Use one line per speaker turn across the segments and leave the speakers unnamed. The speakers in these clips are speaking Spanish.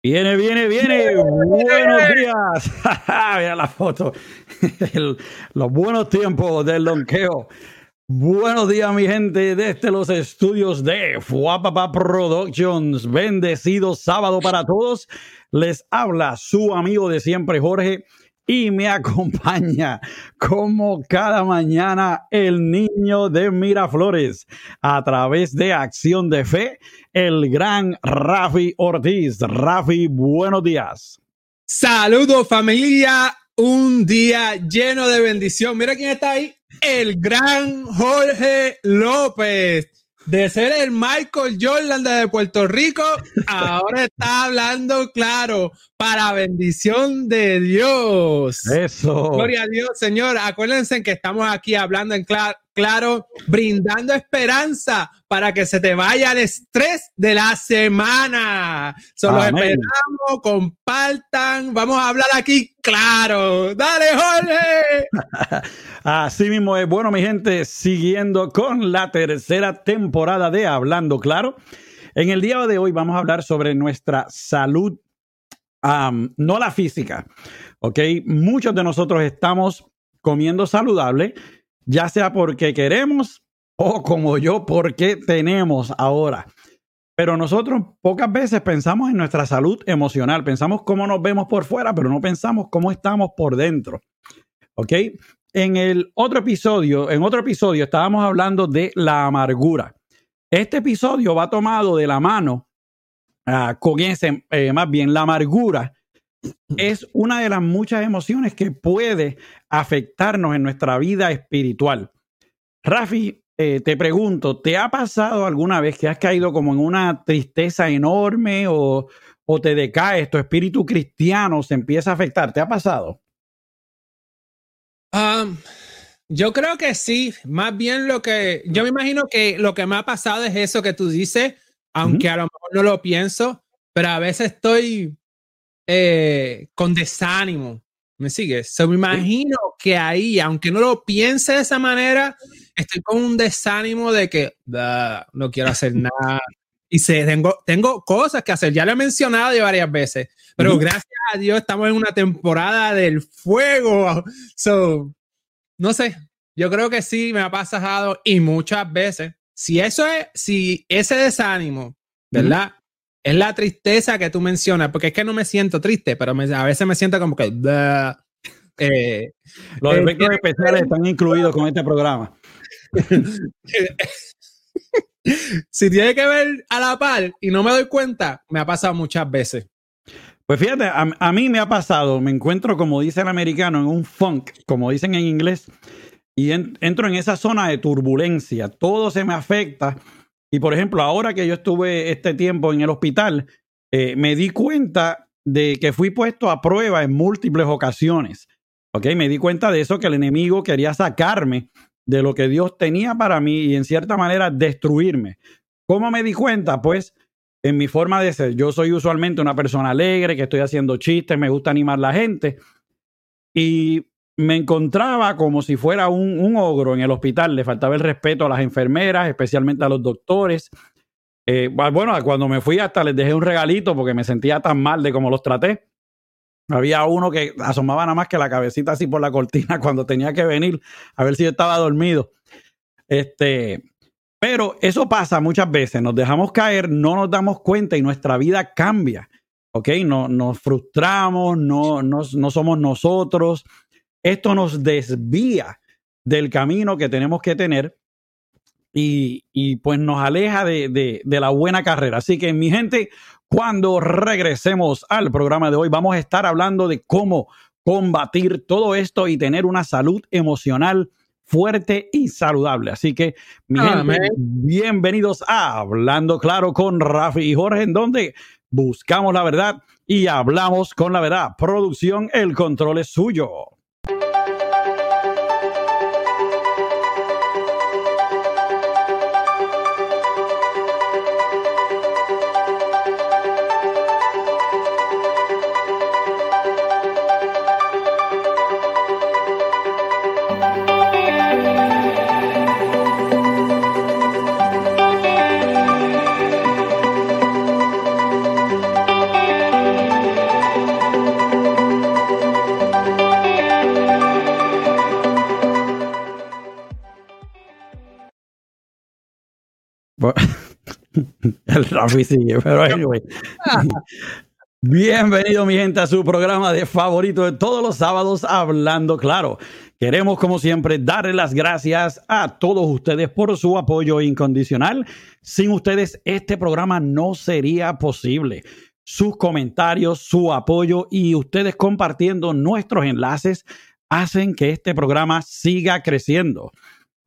Viene, viene, viene. Buenos días. Mira la foto. los buenos tiempos del lonqueo. Buenos días, mi gente, desde los estudios de Fuapapa Productions. Bendecido sábado para todos. Les habla su amigo de siempre, Jorge y me acompaña como cada mañana el niño de Miraflores a través de Acción de Fe, el gran Rafi Ortiz. Rafi, buenos días.
Saludos familia, un día lleno de bendición. Mira quién está ahí, el gran Jorge López de ser el Michael Jordan de Puerto Rico, ahora está hablando claro para bendición de Dios.
Eso.
Gloria a Dios, Señor. Acuérdense que estamos aquí hablando en claro claro, brindando esperanza para que se te vaya el estrés de la semana. Solo esperamos, compartan, vamos a hablar aquí claro. Dale, Jorge.
Así mismo es. Bueno, mi gente, siguiendo con la tercera temporada de Hablando Claro. En el día de hoy vamos a hablar sobre nuestra salud, no la física. ¿Ok? Muchos de nosotros estamos comiendo saludable ya sea porque queremos o como yo, porque tenemos ahora. Pero nosotros pocas veces pensamos en nuestra salud emocional, pensamos cómo nos vemos por fuera, pero no pensamos cómo estamos por dentro. ¿Ok? En el otro episodio, en otro episodio estábamos hablando de la amargura. Este episodio va tomado de la mano uh, con ese, eh, más bien la amargura es una de las muchas emociones que puede afectarnos en nuestra vida espiritual. Rafi, eh, te pregunto, ¿te ha pasado alguna vez que has caído como en una tristeza enorme o, te decaes, tu espíritu cristiano se empieza a afectar? ¿Te ha pasado?
Um, yo creo que sí, más bien lo que, yo me imagino que lo que me ha pasado es eso que tú dices, aunque a lo mejor no lo pienso, pero a veces estoy eh, con desánimo. ¿Me sigues? So, me imagino que ahí, aunque no lo piense de esa manera, estoy con un desánimo de que no quiero hacer nada. Y sé, tengo, tengo cosas que hacer. Ya lo he mencionado ya varias veces, pero gracias a Dios estamos en una temporada del fuego. So, no sé, yo creo que sí me ha pasado y muchas veces. Si eso es, si ese desánimo, ¿verdad? Es la tristeza que tú mencionas, porque es que no me siento triste, pero a veces me siento como que...
Eh, Los eh, efectos especiales están incluidos con este programa.
si tiene que ver a la par y no me doy cuenta, me ha pasado muchas veces.
Pues fíjate, a, mí me ha pasado, me encuentro, como dice el americano, en un funk, como dicen en inglés, y entro en esa zona de turbulencia. Todo se me afecta y por ejemplo, ahora que yo estuve este tiempo en el hospital, eh, me di cuenta de que fui puesto a prueba en múltiples ocasiones. ¿Ok? Me di cuenta de eso, que el enemigo quería sacarme de lo que Dios tenía para mí y en cierta manera destruirme. ¿Cómo me di cuenta? Pues en mi forma de ser. Yo soy usualmente una persona alegre, que estoy haciendo chistes, me gusta animar a la gente. Y me encontraba como si fuera un, ogro en el hospital. Le faltaba el respeto a las enfermeras, especialmente a los doctores. Eh, bueno, cuando me fui hasta les dejé un regalito porque me sentía tan mal de cómo los traté. Había uno que asomaba nada más que la cabecita así por la cortina cuando tenía que venir a ver si yo estaba dormido. Este, pero eso pasa muchas veces. Nos dejamos caer, no nos damos cuenta y nuestra vida cambia. ¿Ok? No, nos frustramos, no, no, no somos nosotros esto nos desvía del camino que tenemos que tener y, pues nos aleja de, la buena carrera. Así que mi gente, cuando regresemos al programa de hoy, vamos a estar hablando de cómo combatir todo esto y tener una salud emocional fuerte y saludable. Así que, mi gente, bienvenidos a Hablando Claro con Rafi y Jorge, en donde buscamos la verdad y hablamos con la verdad. Producción, el control es suyo. Pero anyway. Bienvenido mi gente a su programa de favorito de todos los sábados, Hablando Claro. Queremos, como siempre, darle las gracias a todos ustedes por su apoyo incondicional. Sin ustedes, este programa no sería posible. Sus comentarios, su apoyo y ustedes compartiendo nuestros enlaces hacen que este programa siga creciendo.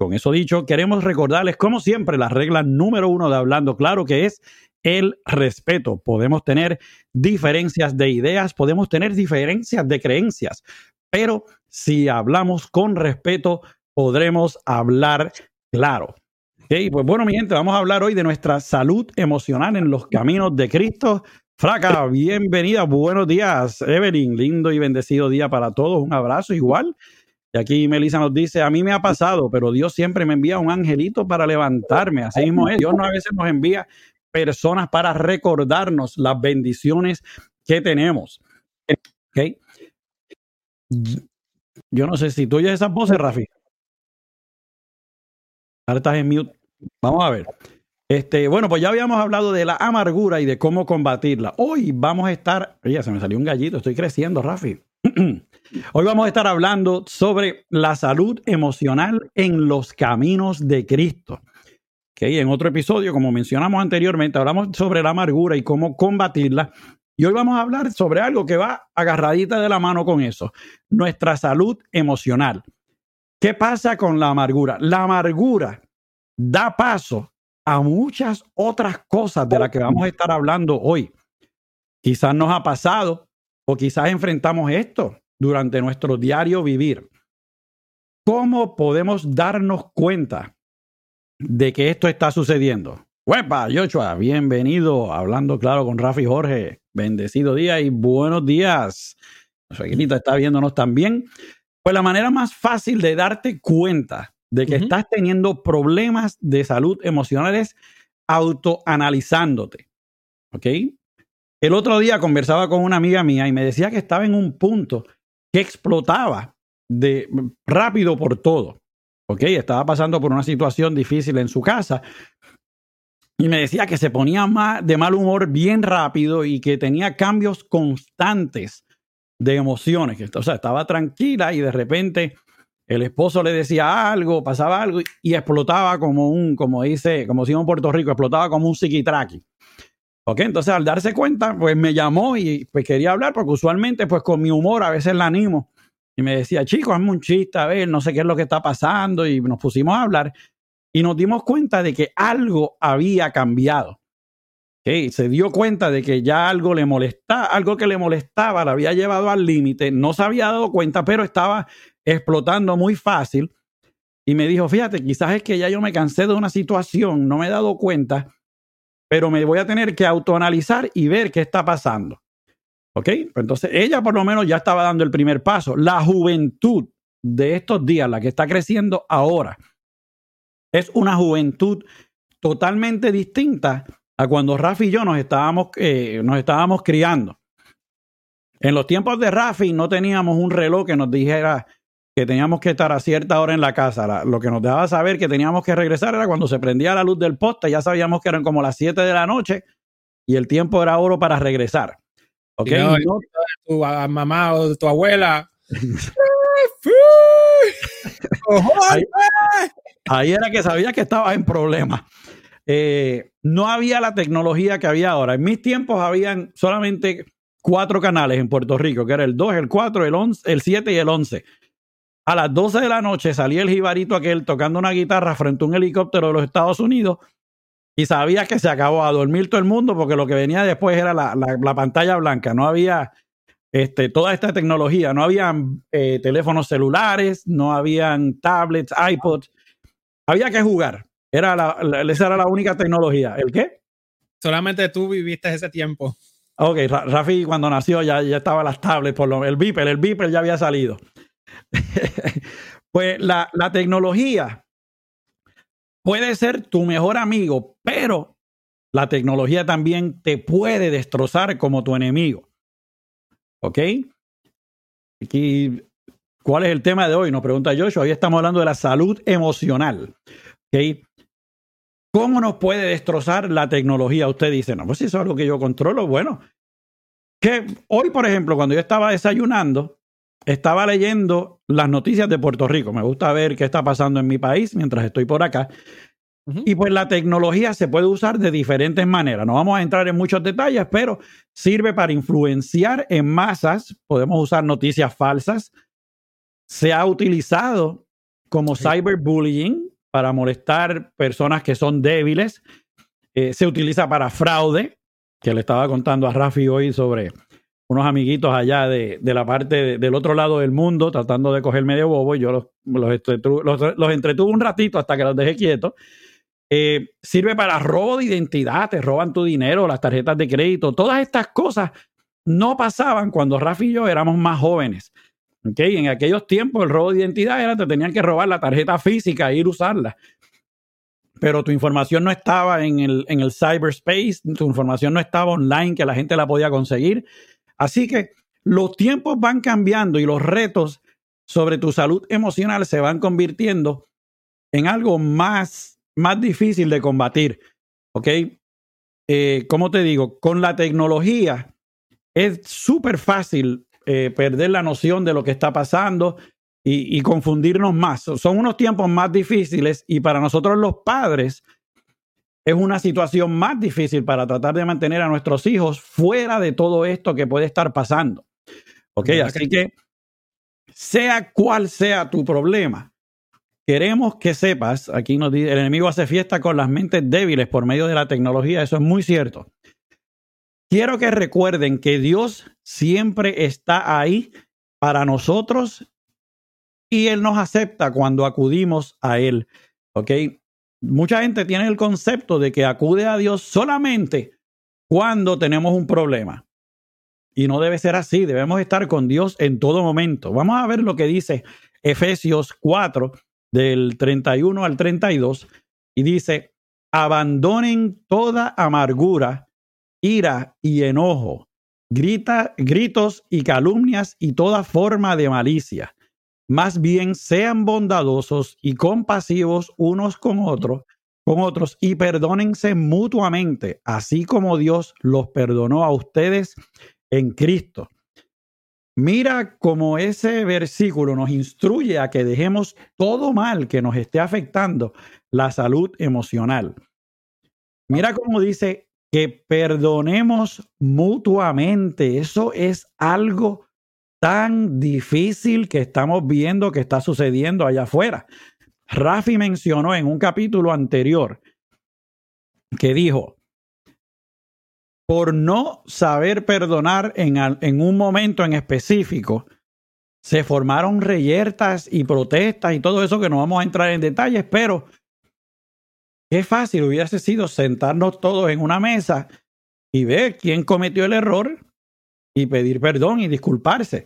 Con eso dicho, queremos recordarles, como siempre, la regla número uno de Hablando Claro, que es el respeto. Podemos tener diferencias de ideas, podemos tener diferencias de creencias, pero si hablamos con respeto, podremos hablar claro. Okay, pues bueno, mi gente, vamos a hablar hoy de nuestra salud emocional en los caminos de Cristo. Fraca, bienvenida, buenos días, Evelyn, lindo y bendecido día para todos, un abrazo igual. Y aquí Melissa nos dice, a mí me ha pasado, pero Dios siempre me envía un angelito para levantarme. Así mismo es, Dios no a veces nos envía personas para recordarnos las bendiciones que tenemos. Okay. Yo no sé si tú oyes esas voces, Rafi. Ahora estás en mute. Vamos a ver. Este, bueno, pues ya habíamos hablado de la amargura y de cómo combatirla. Hoy vamos a estar, ya se me salió un gallito, estoy creciendo, Rafi. Hoy vamos a estar hablando sobre la salud emocional en los caminos de Cristo. Okay, en otro episodio, como mencionamos anteriormente, hablamos sobre la amargura y cómo combatirla. Y hoy vamos a hablar sobre algo que va agarradita de la mano con eso, nuestra salud emocional. ¿Qué pasa con la amargura? La amargura da paso a muchas otras cosas de las que vamos a estar hablando hoy. Quizás nos ha pasado o quizás enfrentamos esto durante nuestro diario vivir. ¿Cómo podemos darnos cuenta de que esto está sucediendo? Huepa, Joshua, bienvenido hablando claro con Rafi Jorge. Bendecido día y buenos días. Nuestra está viéndonos también. Pues la manera más fácil de darte cuenta de que estás teniendo problemas de salud emocional es autoanalizándote. ¿Ok? El otro día conversaba con una amiga mía y me decía que estaba en un punto que explotaba de rápido por todo. ¿Ok? Estaba pasando por una situación difícil en su casa y me decía que se ponía de mal humor bien rápido y que tenía cambios constantes de emociones. Que, o sea, estaba tranquila y de repente el esposo le decía algo, pasaba algo y, explotaba como un, como dice, como decimos en Puerto Rico, explotaba como un psiquitraqui. Ok, entonces al darse cuenta, pues me llamó y pues quería hablar porque usualmente pues con mi humor a veces la animo. Y me decía, chicos, hazme un chiste, a ver, no sé qué es lo que está pasando. Y nos pusimos a hablar y nos dimos cuenta de que algo había cambiado. Okay, se dio cuenta de que ya algo le molestaba, algo que le molestaba, la había llevado al límite, no se había dado cuenta, pero estaba explotando muy fácil. Y me dijo, fíjate, quizás es que ya yo me cansé de una situación, no me he dado cuenta, pero me voy a tener que autoanalizar y ver qué está pasando. ¿Ok? Pues entonces ella por lo menos ya estaba dando el primer paso. La juventud de estos días, la que está creciendo ahora, es una juventud totalmente distinta a cuando Rafi y yo nos estábamos, eh, nos estábamos criando. En los tiempos de Rafi no teníamos un reloj que nos dijera que teníamos que estar a cierta hora en la casa. lo que nos dejaba saber que teníamos que regresar era cuando se prendía la luz del poste, ya sabíamos que eran como las 7 de la noche y el tiempo era oro para regresar. ¿Ok?
tu mamá o tu abuela.
Ahí era que sabía que estaba en problemas. Eh, no había la tecnología que había ahora. En mis tiempos habían solamente cuatro canales en Puerto Rico, que era el 2, el 4, el 11, el 7 y el 11. A las 12 de la noche salía el jibarito aquel tocando una guitarra frente a un helicóptero de los Estados Unidos y sabía que se acabó a dormir todo el mundo porque lo que venía después era la, pantalla blanca. No había este, toda esta tecnología, no habían eh, teléfonos celulares, no habían tablets, iPods. Había que jugar. Era la, esa era la única tecnología. ¿El qué?
Solamente tú viviste ese tiempo.
Ok, Rafi cuando nació ya, ya estaba las tablets, por lo el Viper, el Viper ya había salido. pues la, la tecnología puede ser tu mejor amigo, pero la tecnología también te puede destrozar como tu enemigo. ¿Ok? Aquí ¿Cuál es el tema de hoy? Nos pregunta Joshua. Hoy estamos hablando de la salud emocional. ¿okay? ¿Cómo nos puede destrozar la tecnología? Usted dice, no, pues eso es algo que yo controlo, bueno. Que hoy, por ejemplo, cuando yo estaba desayunando, estaba leyendo las noticias de Puerto Rico. Me gusta ver qué está pasando en mi país mientras estoy por acá. Y pues la tecnología se puede usar de diferentes maneras. No vamos a entrar en muchos detalles, pero sirve para influenciar en masas. Podemos usar noticias falsas. Se ha utilizado como cyberbullying para molestar personas que son débiles. Eh, se utiliza para fraude, que le estaba contando a Rafi hoy sobre unos amiguitos allá de, la parte del otro lado del mundo tratando de coger medio bobo y yo los, los, entretuve, un ratito hasta que los dejé quietos. Eh, sirve para robo de identidad, te roban tu dinero, las tarjetas de crédito, todas estas cosas no pasaban cuando Rafi y yo éramos más jóvenes. Okay, en aquellos tiempos el robo de identidad era te tenían que robar la tarjeta física e ir a usarla. Pero tu información no estaba en el, en el cyberspace, tu información no estaba online que la gente la podía conseguir. Así que los tiempos van cambiando y los retos sobre tu salud emocional se van convirtiendo en algo más, más difícil de combatir. ¿Ok? Eh, como te digo, con la tecnología es súper fácil eh, perder la noción de lo que está pasando y, confundirnos más. Son unos tiempos más difíciles y para nosotros los padres es una situación más difícil para tratar de mantener a nuestros hijos fuera de todo esto que puede estar pasando. Ok, así que sea cual sea tu problema, queremos que sepas, aquí nos dice, el enemigo hace fiesta con las mentes débiles por medio de la tecnología, eso es muy cierto. Quiero que recuerden que Dios siempre está ahí para nosotros y Él nos acepta cuando acudimos a Él. ¿Ok? Mucha gente tiene el concepto de que acude a Dios solamente cuando tenemos un problema. Y no debe ser así, debemos estar con Dios en todo momento. Vamos a ver lo que dice Efesios 4 del 31 al 32 y dice, abandonen toda amargura ira y enojo, grita, gritos y calumnias y toda forma de malicia. Más bien sean bondadosos y compasivos unos con otros, con otros y perdónense mutuamente, así como Dios los perdonó a ustedes en Cristo. Mira cómo ese versículo nos instruye a que dejemos todo mal que nos esté afectando la salud emocional. Mira cómo dice, que perdonemos mutuamente. Eso es algo tan difícil que estamos viendo que está sucediendo allá afuera. Rafi mencionó en un capítulo anterior que dijo, por no saber perdonar en, en un momento en específico, se formaron reyertas y protestas y todo eso que no vamos a entrar en detalles, pero Qué fácil hubiese sido sentarnos todos en una mesa y ver quién cometió el error y pedir perdón y disculparse.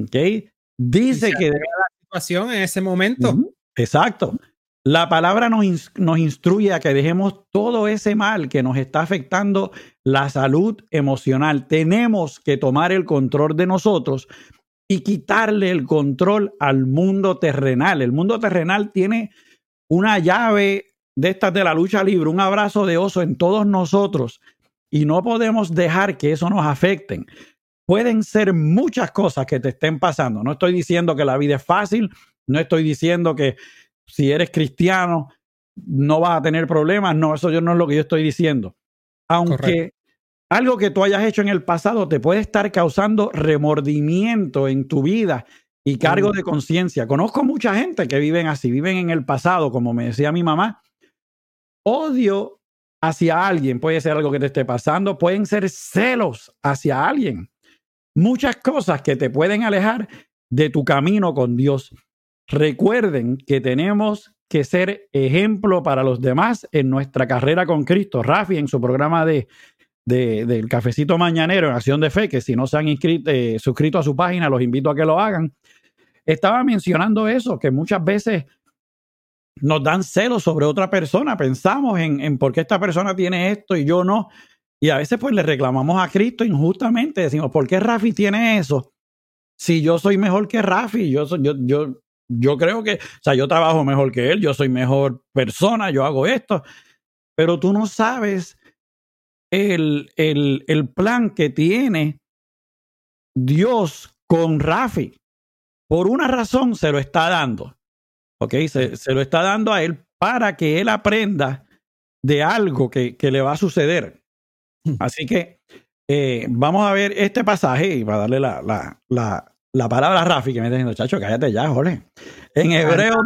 ¿Okay? Dice que...
La situación en ese momento.
exacto. La palabra nos, nos instruye a que dejemos todo ese mal que nos está afectando la salud emocional. Tenemos que tomar el control de nosotros y quitarle el control al mundo terrenal. El mundo terrenal tiene una llave de estas de la lucha libre, un abrazo de oso en todos nosotros y no podemos dejar que eso nos afecten. Pueden ser muchas cosas que te estén pasando. No estoy diciendo que la vida es fácil, no estoy diciendo que si eres cristiano no vas a tener problemas, no, eso no es lo que yo estoy diciendo. Aunque algo que tú hayas hecho en el pasado te puede estar causando remordimiento en tu vida y cargo de conciencia. Conozco mucha gente que viven así, viven en el pasado, como me decía mi mamá, odio hacia alguien, puede ser algo que te esté pasando, pueden ser celos hacia alguien. Muchas cosas que te pueden alejar de tu camino con Dios. Recuerden que tenemos que ser ejemplo para los demás en nuestra carrera con Cristo. Rafi, en su programa de, del Cafecito Mañanero en Acción de Fe, que si no se han inscrito, eh, suscrito a su página, los invito a que lo hagan. Estaba mencionando eso, que muchas veces nos dan celos sobre otra persona, pensamos en, en por qué esta persona tiene esto y yo no. Y a veces pues le reclamamos a Cristo injustamente, decimos, ¿por qué Rafi tiene eso? Si yo soy mejor que Rafi, yo, yo, yo, yo creo que, o sea, yo trabajo mejor que él, yo soy mejor persona, yo hago esto. pero tú no sabes el, el, el plan que tiene Dios con Rafi. Por una razón se lo está dando. ¿Ok? Se, se, lo está dando a él para que él aprenda de algo que, que le va a suceder. Así que eh, vamos a ver este pasaje y para darle la, la, la, la palabra a Rafi, que me está diciendo, chacho, cállate ya, Jorge. En Hebreo,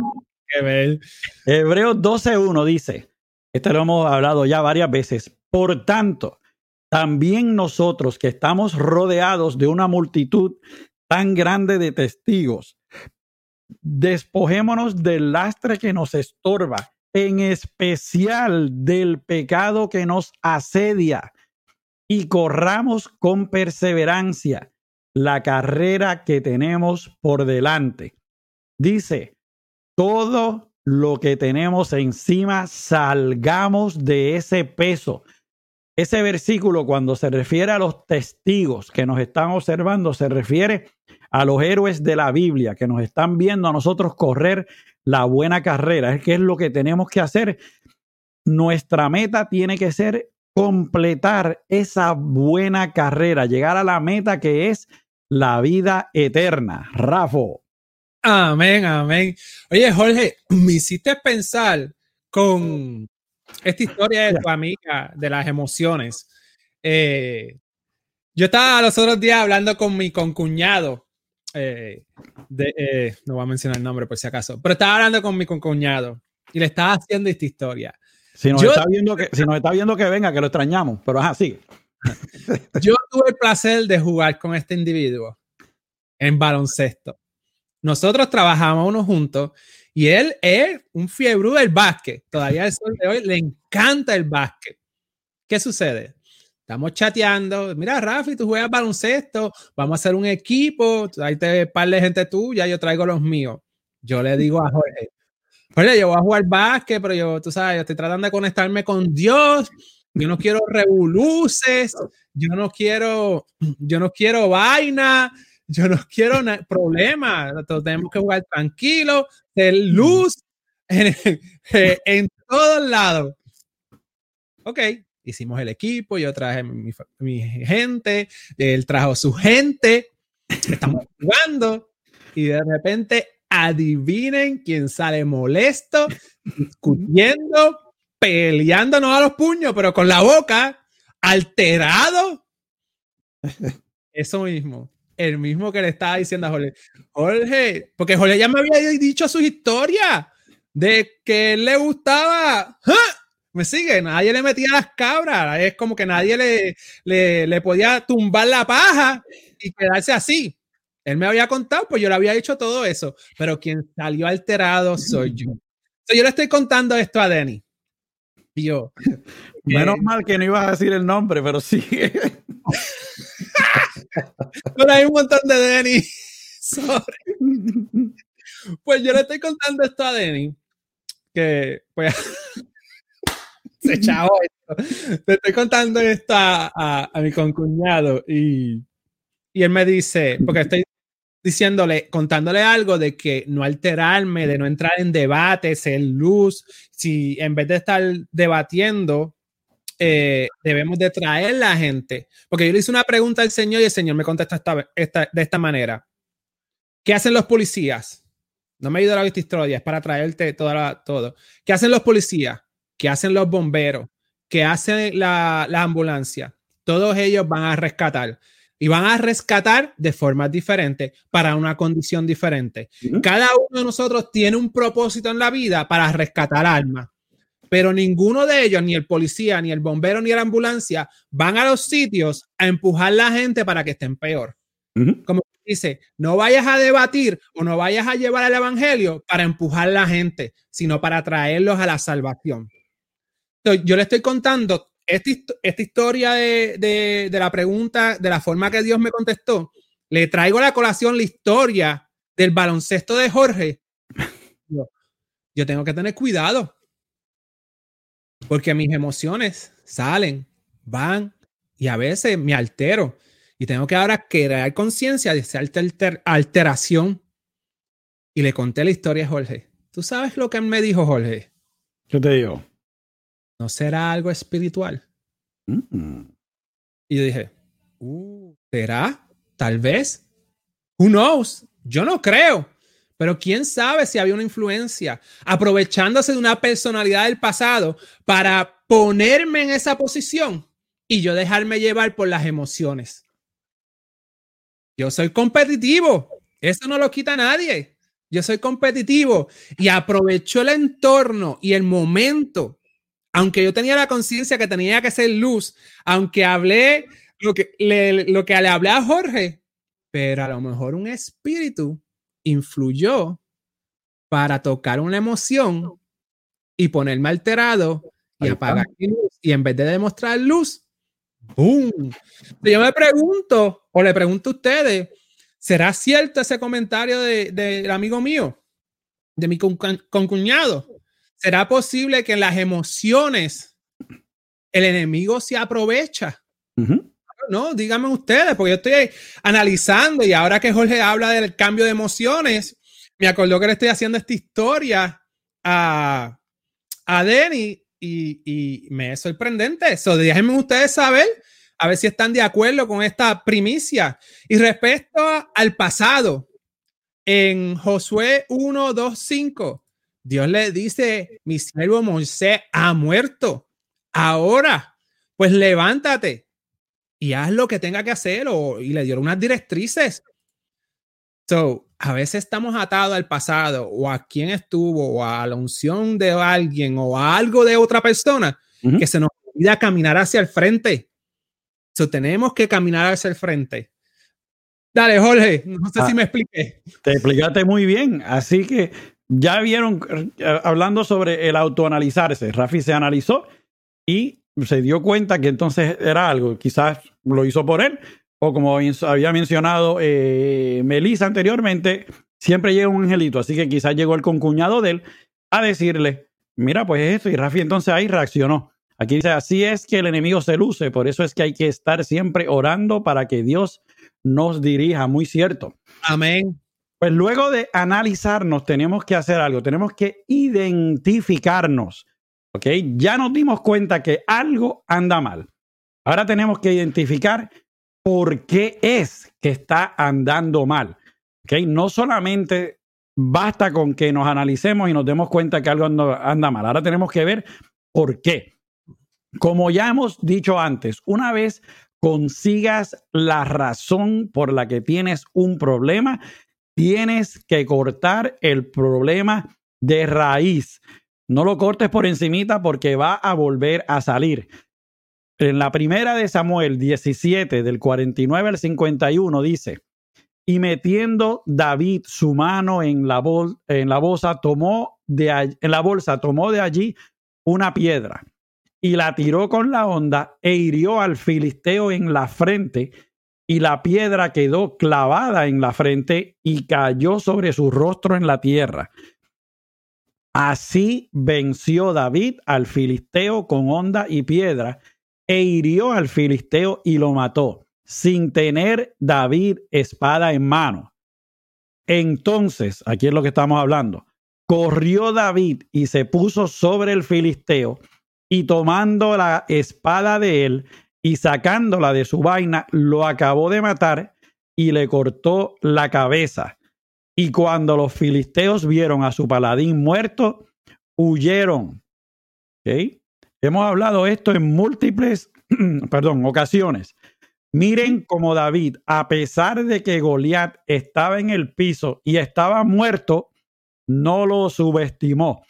Hebreos 12.1 dice, este lo hemos hablado ya varias veces, por tanto, también nosotros que estamos rodeados de una multitud tan grande de testigos, despojémonos del lastre que nos estorba, en especial del pecado que nos asedia, y corramos con perseverancia la carrera que tenemos por delante. Dice, todo lo que tenemos encima, salgamos de ese peso. Ese versículo cuando se refiere a los testigos que nos están observando, se refiere a los héroes de la Biblia que nos están viendo a nosotros correr la buena carrera. Es que es lo que tenemos que hacer. Nuestra meta tiene que ser completar esa buena carrera, llegar a la meta que es la vida eterna. Rafo.
Amén, amén. Oye, Jorge, me hiciste pensar con esta historia de tu amiga, de las emociones. Eh, yo estaba los otros días hablando con mi concuñado. Eh, de, eh, no voy a mencionar el nombre por si acaso, pero estaba hablando con mi concuñado y le estaba haciendo esta historia.
Si nos, está, viendo que, si nos está viendo que venga, que lo extrañamos, pero es así.
Yo tuve el placer de jugar con este individuo en baloncesto. Nosotros trabajamos uno juntos y él es un fiebre del básquet. Todavía el sol de hoy le encanta el básquet. ¿Qué sucede? Estamos chateando. Mira, Rafi, tú juegas baloncesto. Vamos a hacer un equipo. Ahí te par de gente tuya. Yo traigo los míos. Yo le digo a Jorge, Jorge, yo voy a jugar básquet, pero yo, tú sabes, yo estoy tratando de conectarme con Dios. Yo no quiero revoluces. Yo no quiero, yo no quiero vaina. Yo no quiero problemas. Tenemos que jugar tranquilo, de luz en, en todos lados. Ok, hicimos el equipo, yo traje mi, mi, gente, él trajo su gente, estamos jugando y de repente adivinen quién sale molesto, discutiendo, peleándonos a los puños, pero con la boca, alterado. Eso mismo el mismo que le estaba diciendo a Jorge. Jorge, porque Jorge ya me había dicho su historia de que él le gustaba. ¿Me sigue? Nadie le metía las cabras. Es como que nadie le, le, le, podía tumbar la paja y quedarse así. Él me había contado, pues yo le había dicho todo eso. Pero quien salió alterado soy yo. Entonces yo le estoy contando esto a Denny. Y yo.
Menos eh, mal que no ibas a decir el nombre, pero sí.
Pero hay un montón de Denny. Pues yo le estoy contando esto a Denny. Que, pues, se chavo esto. Le estoy contando esto a, a, mi concuñado y, y él me dice, porque estoy diciéndole, contándole algo de que no alterarme, de no entrar en debates, en luz, si en vez de estar debatiendo, eh, debemos de traer la gente. Porque yo le hice una pregunta al Señor y el Señor me contesta esta, de esta manera. ¿Qué hacen los policías? No me he ido a la vista historia, es para traerte toda todo. ¿Qué hacen los policías? ¿Qué hacen los bomberos? ¿Qué hace la, la ambulancia? Todos ellos van a rescatar y van a rescatar de formas diferentes para una condición diferente. Cada uno de nosotros tiene un propósito en la vida para rescatar almas pero ninguno de ellos, ni el policía, ni el bombero, ni la ambulancia, van a los sitios a empujar a la gente para que estén peor. Como dice, no vayas a debatir o no vayas a llevar el evangelio para empujar a la gente, sino para traerlos a la salvación. Entonces, yo le estoy contando esta, historia de, la pregunta, de la forma que Dios me contestó. Le traigo a la colación la historia del baloncesto de Jorge. yo tengo que tener cuidado porque mis emociones salen, van y a veces me altero. Y tengo que ahora crear conciencia de esa alteración. Y le conté la historia a Jorge. ¿Tú sabes lo que me dijo Jorge?
¿Qué te digo?
¿No será algo espiritual?
Mm.
Y yo dije, uh, ¿será? Tal vez. Who knows? Yo no creo. Pero quién sabe si había una influencia aprovechándose de una personalidad del pasado para ponerme en esa posición y yo dejarme llevar por las emociones. Yo soy competitivo. Eso no lo quita nadie. Yo soy competitivo y aprovecho el entorno y el momento. Aunque yo tenía la conciencia que tenía que ser luz, aunque hablé lo que le, lo que le hablé a Jorge, pero a lo mejor un espíritu influyó para tocar una emoción y ponerme alterado y apagar luz. Y en vez de demostrar luz, ¡boom! Yo me pregunto, o le pregunto a ustedes, ¿será cierto ese comentario del de, amigo mío, de mi concuñado? ¿Será posible que en las emociones el enemigo se aprovecha? No, díganme ustedes, porque yo estoy analizando y ahora que Jorge habla del cambio de emociones, me acordó que le estoy haciendo esta historia a, a Denny y, me es sorprendente. Eso, déjenme ustedes saber, a ver si están de acuerdo con esta primicia. Y respecto al pasado, en Josué 1, 2, 5, Dios le dice, mi siervo Moisés ha muerto. Ahora, pues levántate y haz lo que tenga que hacer o, y le dieron unas directrices. So, a veces estamos atados al pasado o a quién estuvo o a la unción de alguien o a algo de otra persona que se nos olvida caminar hacia el frente. So, tenemos que caminar hacia el frente. Dale, Jorge, no sé si ah, me expliqué.
Te explicaste muy bien. Así que ya vieron, eh, hablando sobre el autoanalizarse, Rafi se analizó y se dio cuenta que entonces era algo, quizás lo hizo por él, o como había mencionado eh, Melissa anteriormente, siempre llega un angelito, así que quizás llegó el concuñado de él a decirle, mira, pues esto, y Rafi entonces ahí reaccionó. Aquí dice, así es que el enemigo se luce, por eso es que hay que estar siempre orando para que Dios nos dirija, muy cierto.
Amén.
Pues luego de analizarnos, tenemos que hacer algo, tenemos que identificarnos. ¿Ok? Ya nos dimos cuenta que algo anda mal. Ahora tenemos que identificar por qué es que está andando mal. ¿Ok? No solamente basta con que nos analicemos y nos demos cuenta que algo anda, mal. Ahora tenemos que ver por qué. Como ya hemos dicho antes, una vez consigas la razón por la que tienes un problema, tienes que cortar el problema de raíz. No lo cortes por encimita porque va a volver a salir. En la primera de Samuel 17, del 49 al 51, dice, y metiendo David su mano en la, bolsa, tomó de en la bolsa, tomó de allí una piedra y la tiró con la onda e hirió al filisteo en la frente y la piedra quedó clavada en la frente y cayó sobre su rostro en la tierra. Así venció David al filisteo con honda y piedra e hirió al filisteo y lo mató, sin tener David espada en mano. Entonces, aquí es lo que estamos hablando, corrió David y se puso sobre el filisteo y tomando la espada de él y sacándola de su vaina, lo acabó de matar y le cortó la cabeza. Y cuando los filisteos vieron a su paladín muerto, huyeron. Hemos hablado esto en múltiples, perdón, ocasiones. Miren cómo David, a pesar de que Goliat estaba en el piso y estaba muerto, no lo subestimó.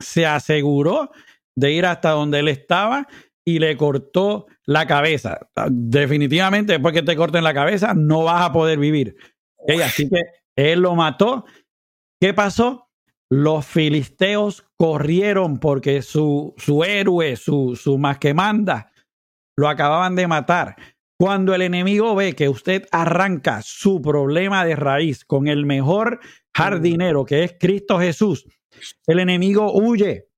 Se aseguró de ir hasta donde él estaba y le cortó la cabeza. Definitivamente, después que te corten la cabeza, no vas a poder vivir. Así que él lo mató. ¿Qué pasó? Los filisteos corrieron porque su, su héroe, su, su más que manda, lo acababan de matar. Cuando el enemigo ve que usted arranca su problema de raíz con el mejor jardinero que es Cristo Jesús, el enemigo huye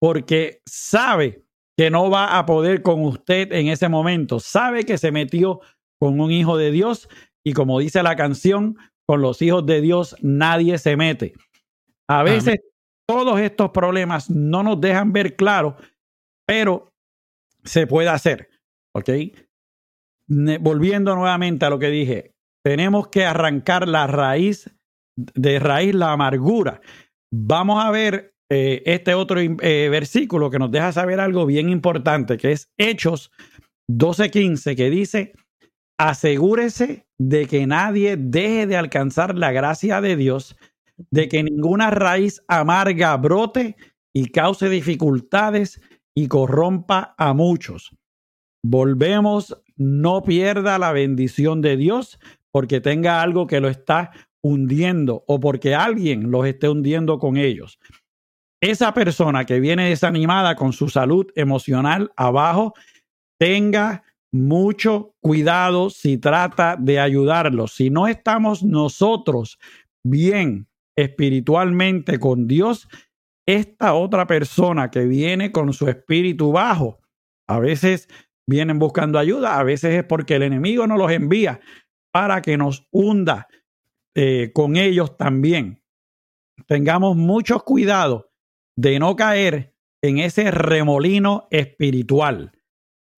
porque sabe que no va a poder con usted en ese momento, sabe que se metió con un hijo de Dios y como dice la canción, con los hijos de Dios nadie se mete. A veces todos estos problemas no nos dejan ver claro pero se puede hacer, ¿ok? volviendo nuevamente a lo que dije, tenemos que arrancar la raíz, de raíz la amargura. Vamos a ver eh, este otro eh, versículo que nos deja saber algo bien importante, que es Hechos 12:15, que dice, asegúrese de que nadie deje de alcanzar la gracia de Dios, de que ninguna raíz amarga brote y cause dificultades y corrompa a muchos. Volvemos no pierda la bendición de Dios porque tenga algo que lo está hundiendo o porque alguien los esté hundiendo con ellos. Esa persona que viene desanimada con su salud emocional abajo, tenga mucho cuidado si trata de ayudarlos. Si no estamos nosotros bien espiritualmente con Dios, esta otra persona que viene con su espíritu bajo, a veces vienen buscando ayuda, a veces es porque el enemigo nos los envía para que nos hunda eh, con ellos también. Tengamos mucho cuidado de no caer en ese remolino espiritual.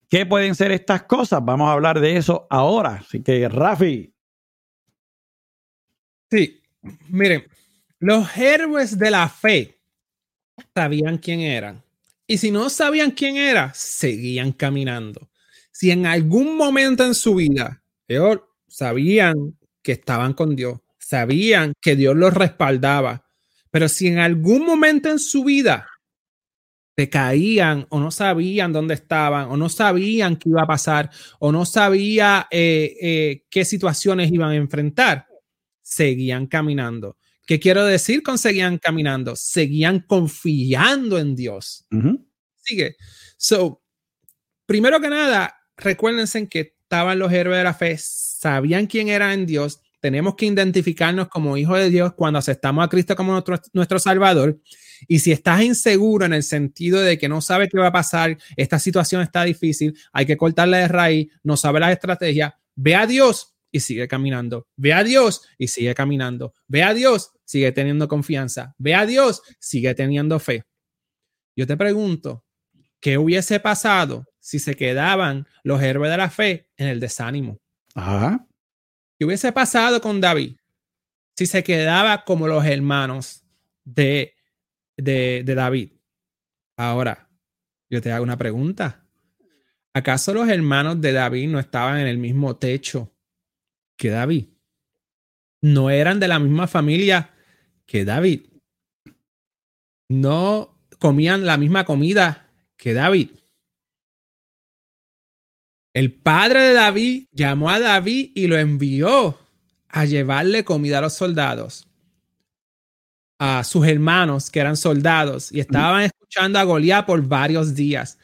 ¿Qué pueden ser estas cosas? Vamos a hablar de eso ahora. Así que, Rafi.
Sí, miren, los héroes de la fe sabían quién eran. Y si no sabían quién era, seguían caminando. Si en algún momento en su vida ellos sabían que estaban con Dios, sabían que Dios los respaldaba, pero si en algún momento en su vida se caían o no sabían dónde estaban o no sabían qué iba a pasar o no sabía eh, eh, qué situaciones iban a enfrentar, seguían caminando. ¿Qué quiero decir con seguían caminando? Seguían confiando en Dios. Sigue. So, primero que nada, recuérdense que estaban los héroes de la fe, sabían quién era en Dios. Tenemos que identificarnos como hijos de Dios cuando aceptamos a Cristo como nuestro, nuestro Salvador. Y si estás inseguro en el sentido de que no sabes qué va a pasar, esta situación está difícil, hay que cortarla de raíz, no sabe las estrategias, ve a Dios y sigue caminando. Ve a Dios y sigue caminando. Ve a Dios, sigue teniendo confianza. Ve a Dios, sigue teniendo fe. Yo te pregunto, ¿qué hubiese pasado si se quedaban los héroes de la fe en el desánimo?
Ajá.
¿Qué hubiese pasado con David si se quedaba como los hermanos de, de, de David? Ahora, yo te hago una pregunta. ¿Acaso los hermanos de David no estaban en el mismo techo que David. No eran de la misma familia que David. No comían la misma comida que David. El padre de David llamó a David y lo envió a llevarle comida a los soldados, a sus hermanos que eran soldados y estaban escuchando a Goliat por varios días.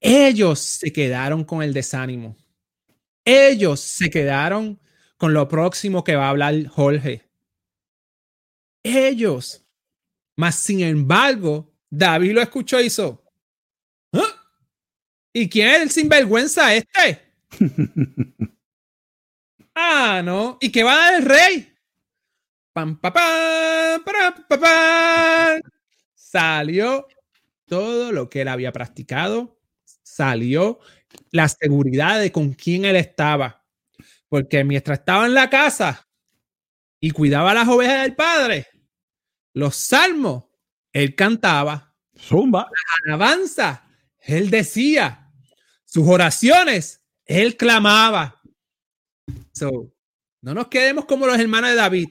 Ellos se quedaron con el desánimo. Ellos se quedaron con lo próximo que va a hablar Jorge. Ellos. Mas, sin embargo, David lo escuchó y hizo. ¿Y quién es el sinvergüenza este? ah, no. ¿Y qué va a dar el rey? Pam, pa, pam, pa, pam. Salió todo lo que él había practicado. Salió la seguridad de con quién él estaba porque mientras estaba en la casa y cuidaba las ovejas del padre, los salmos, él cantaba.
Zumba.
La alabanza, él decía. Sus oraciones, él clamaba. So, no nos quedemos como los hermanos de David.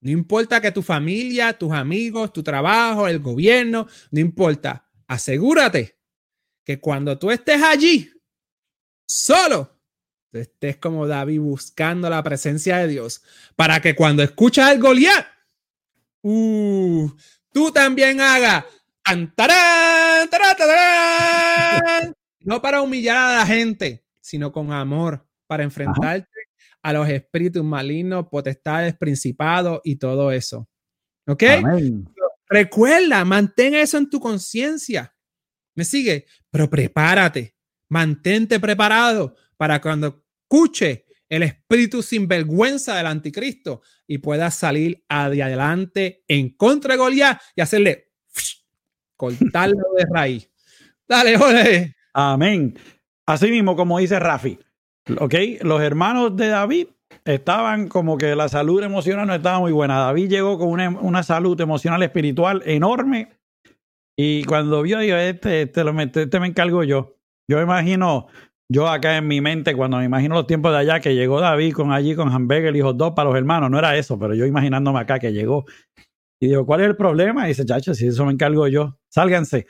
No importa que tu familia, tus amigos, tu trabajo, el gobierno, no importa. Asegúrate que cuando tú estés allí, solo, estés como David buscando la presencia de Dios para que cuando escuchas al Goliat, uh, tú también hagas no para humillar a la gente, sino con amor, para enfrentarte a los espíritus malignos, potestades, principados y todo eso. ¿Ok? Recuerda, mantén eso en tu conciencia. ¿Me sigue? Pero prepárate, mantente preparado para cuando escuche el espíritu sin vergüenza del anticristo y pueda salir adelante en contra de Goliat y hacerle cortarlo de raíz. Dale, ole.
Amén. Así mismo, como dice Rafi, ¿ok? Los hermanos de David estaban como que la salud emocional no estaba muy buena. David llegó con una, una salud emocional espiritual enorme y cuando vio, dijo, este, este, lo, este me encargo yo. Yo imagino, yo acá en mi mente, cuando me imagino los tiempos de allá, que llegó David con allí con hamburger y hot dog para los hermanos, no era eso, pero yo imaginándome acá que llegó. Y digo, ¿cuál es el problema? Y dice, chacho, si eso me encargo yo, sálganse.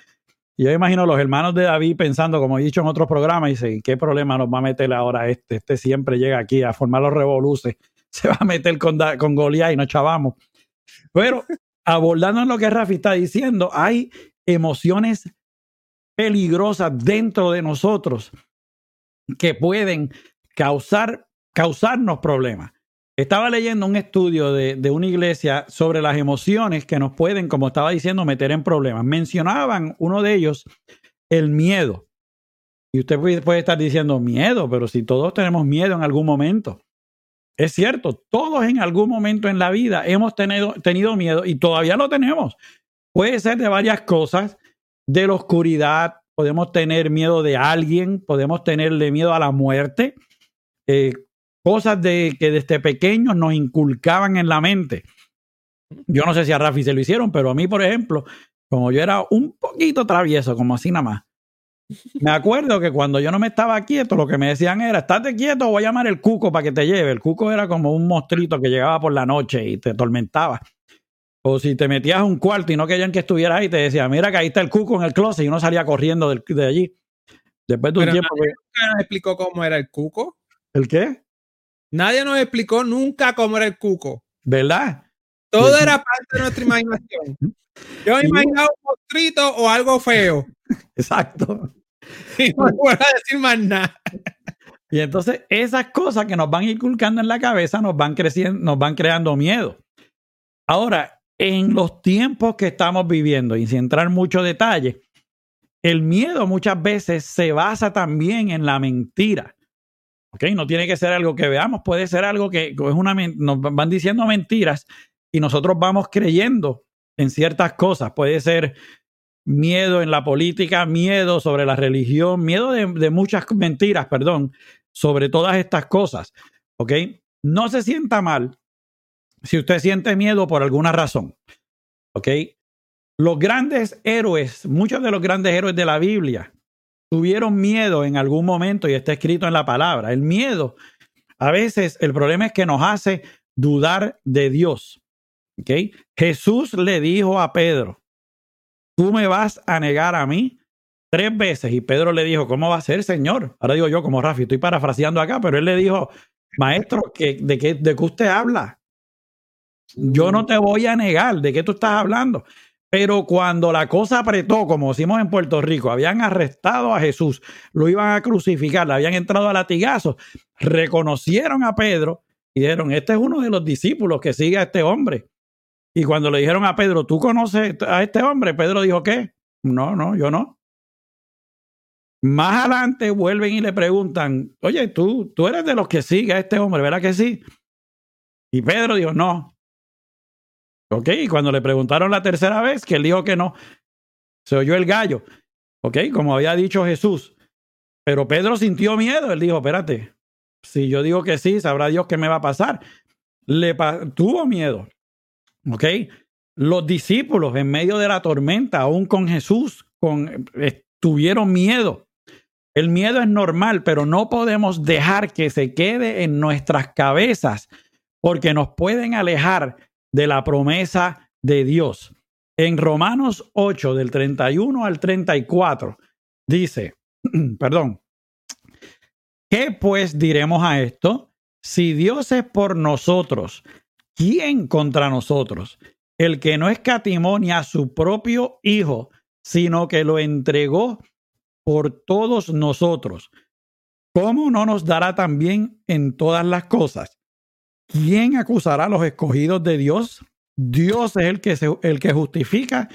Yo imagino los hermanos de David pensando, como he dicho en otros programas, y dice, ¿qué problema nos va a meter ahora este? Este siempre llega aquí a formar los revoluces, se va a meter con, con Goliat y nos chavamos. Pero abordando en lo que Rafi está diciendo, hay emociones peligrosas dentro de nosotros que pueden causar, causarnos problemas. Estaba leyendo un estudio de, una iglesia sobre las emociones que nos pueden, como estaba diciendo, meter en problemas. Mencionaban uno de ellos, el miedo. Y usted puede estar diciendo miedo, pero si todos tenemos miedo en algún momento. Es cierto, todos en algún momento en la vida hemos tenido, tenido miedo y todavía lo tenemos. Puede ser de varias cosas, de la oscuridad, podemos tener miedo de alguien, podemos tenerle miedo a la muerte, eh, cosas de que desde pequeños nos inculcaban en la mente. Yo no sé si a Rafi se lo hicieron, pero a mí, por ejemplo, como yo era un poquito travieso, como así nada más, me acuerdo que cuando yo no me estaba quieto, lo que me decían era, estate quieto, voy a llamar el cuco para que te lleve. El cuco era como un monstruito que llegaba por la noche y te atormentaba. O si te metías a un cuarto y no querían que estuvieras ahí, te decía, mira que ahí está el cuco en el closet y uno salía corriendo de, de allí. Después de un tiempo.
Nadie nos explicó cómo era el cuco.
¿El qué?
Nadie nos explicó nunca cómo era el cuco.
¿Verdad?
Todo era parte de nuestra imaginación. Yo me imaginaba un monstruito o algo feo.
Exacto.
Y no puedo decir más nada.
Y entonces esas cosas que nos van inculcando en la cabeza nos van creciendo, nos van creando miedo. Ahora, en los tiempos que estamos viviendo, y sin entrar en mucho detalle, el miedo muchas veces se basa también en la mentira. ¿Ok? No tiene que ser algo que veamos, puede ser algo que es una, nos van diciendo mentiras y nosotros vamos creyendo en ciertas cosas. Puede ser miedo en la política, miedo sobre la religión, miedo de, muchas mentiras, perdón, sobre todas estas cosas. ¿Ok? No se sienta mal si usted siente miedo por alguna razón. ¿Ok? Los grandes héroes, muchos de los grandes héroes de la Biblia, tuvieron miedo en algún momento y está escrito en la palabra. El miedo, a veces el problema es que nos hace dudar de Dios. ¿Ok? Jesús le dijo a Pedro, tú me vas a negar a mí tres veces. Y Pedro le dijo, ¿cómo va a ser, Señor? Ahora digo yo como Rafi, estoy parafraseando acá, pero él le dijo, maestro, de, qué, ¿de qué usted habla? Yo no te voy a negar de qué tú estás hablando. Pero cuando la cosa apretó, como decimos en Puerto Rico, habían arrestado a Jesús, lo iban a crucificar, le habían entrado a latigazos, reconocieron a Pedro y dijeron, este es uno de los discípulos que sigue a este hombre. Y cuando le dijeron a Pedro, ¿tú conoces a este hombre? Pedro dijo, ¿qué? No, no, yo no. Más adelante vuelven y le preguntan, oye, tú, tú eres de los que sigue a este hombre, ¿verdad que sí? Y Pedro dijo, no, Ok, y cuando le preguntaron la tercera vez, que él dijo que no, se oyó el gallo. Ok, como había dicho Jesús. Pero Pedro sintió miedo. Él dijo, espérate, si yo digo que sí, sabrá Dios qué me va a pasar. Le tuvo miedo. Ok, los discípulos en medio de la tormenta, aún con Jesús, con, tuvieron miedo. El miedo es normal, pero no podemos dejar que se quede en nuestras cabezas porque nos pueden alejar de la promesa de Dios. En Romanos 8, del 31 al 34, dice, perdón, ¿qué pues diremos a esto? Si Dios es por nosotros, ¿quién contra nosotros? El que no escatimó ni a su propio Hijo, sino que lo entregó por todos nosotros. ¿Cómo no nos dará también en todas las cosas? ¿Quién acusará a los escogidos de Dios? Dios es el que, el que justifica.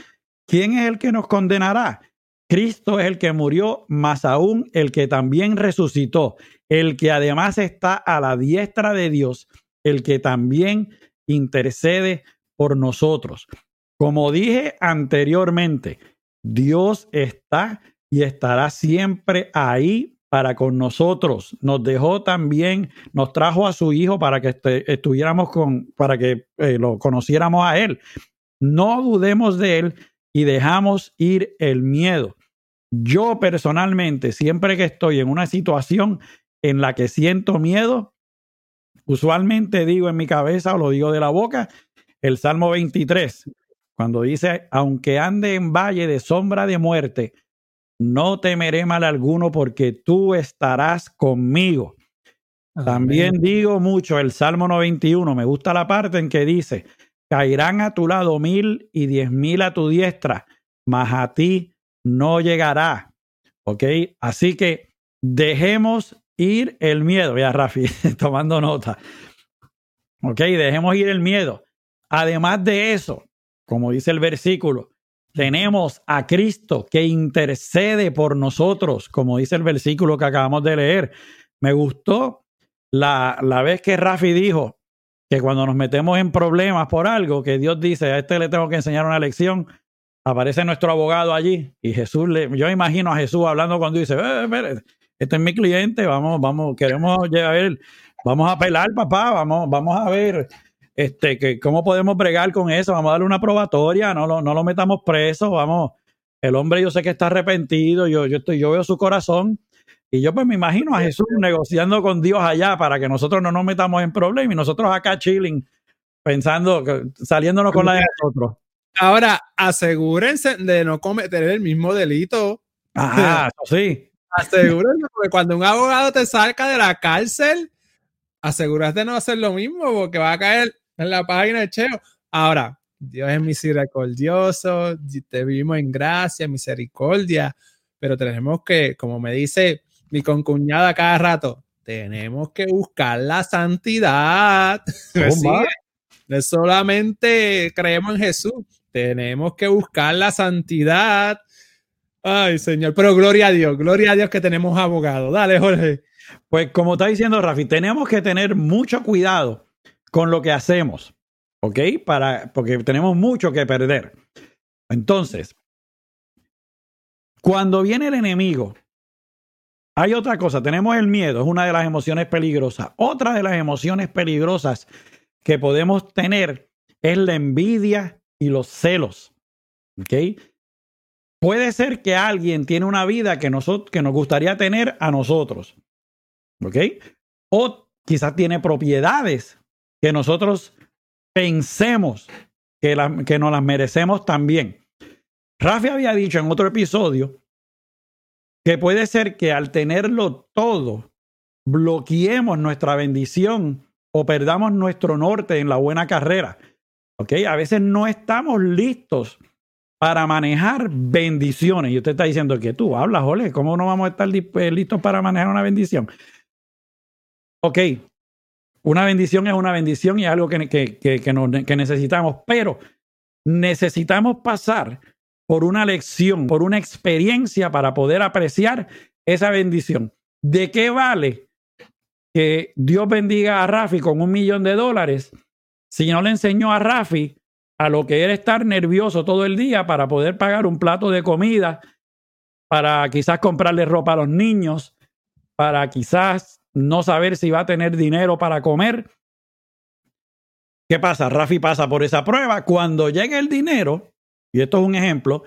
¿Quién es el que nos condenará? Cristo es el que murió, más aún el que también resucitó, el que además está a la diestra de Dios, el que también intercede por nosotros. Como dije anteriormente, Dios está y estará siempre ahí para con nosotros. Nos dejó también, nos trajo a su hijo para que este, estuviéramos con, para que eh, lo conociéramos a él. No dudemos de él y dejamos ir el miedo. Yo personalmente, siempre que estoy en una situación en la que siento miedo, usualmente digo en mi cabeza o lo digo de la boca, el Salmo 23, cuando dice, aunque ande en valle de sombra de muerte, no temeré mal alguno porque tú estarás conmigo. También digo mucho el Salmo 91, me gusta la parte en que dice, caerán a tu lado mil y diez mil a tu diestra, mas a ti no llegará. ¿Ok? Así que dejemos ir el miedo. Ya, Rafi, tomando nota. ¿Ok? Dejemos ir el miedo. Además de eso, como dice el versículo, tenemos a Cristo que intercede por nosotros, como dice el versículo que acabamos de leer. Me gustó la, la vez que Rafi dijo que cuando nos metemos en problemas por algo, que Dios dice, a este le tengo que enseñar una lección, aparece nuestro abogado allí y Jesús le, yo imagino a Jesús hablando cuando dice, eh, este es mi cliente, vamos, vamos, queremos llegar, vamos a apelar, papá, vamos, vamos a ver este, que cómo podemos bregar con eso, vamos a darle una probatoria, no lo, no lo metamos preso, vamos, el hombre yo sé que está arrepentido, yo, yo, estoy, yo veo su corazón, y yo pues me imagino a Jesús negociando con Dios allá para que nosotros no nos metamos en problemas y nosotros acá chilling, pensando, saliéndonos con la de nosotros.
Ahora, asegúrense de no cometer el mismo delito.
Ah, sí.
Asegúrense, porque cuando un abogado te saca de la cárcel, asegúrate de no hacer lo mismo, porque va a caer en la página de Cheo. Ahora, Dios es misericordioso, te vivimos en gracia, misericordia, pero tenemos que, como me dice mi concuñada cada rato, tenemos que buscar la santidad. no solamente creemos en Jesús, tenemos que buscar la santidad. Ay, Señor, pero gloria a Dios, gloria a Dios que tenemos abogado. Dale, Jorge.
Pues como está diciendo Rafi, tenemos que tener mucho cuidado con lo que hacemos, ¿ok? Para, porque tenemos mucho que perder. Entonces, cuando viene el enemigo, hay otra cosa, tenemos el miedo, es una de las emociones peligrosas. Otra de las emociones peligrosas que podemos tener es la envidia y los celos, ¿ok? Puede ser que alguien tiene una vida que, nosotros, que nos gustaría tener a nosotros, ¿ok? O quizás tiene propiedades que nosotros pensemos que, la, que nos las merecemos también. Rafi había dicho en otro episodio que puede ser que al tenerlo todo, bloqueemos nuestra bendición o perdamos nuestro norte en la buena carrera. ¿Ok? A veces no estamos listos para manejar bendiciones. Y usted está diciendo que tú hablas, Ole, ¿cómo no vamos a estar eh, listos para manejar una bendición? Ok, una bendición es una bendición y es algo que, que, necesitamos, pero necesitamos pasar por una lección, por una experiencia para poder apreciar esa bendición. ¿De qué vale que Dios bendiga a Rafi con un millón de dólares si no le enseñó a Rafi a lo que era estar nervioso todo el día para poder pagar un plato de comida, para quizás comprarle ropa a los niños, para quizás no saber si va a tener dinero para comer. ¿Qué pasa? Rafi pasa por esa prueba. Cuando llegue el dinero, y esto es un ejemplo,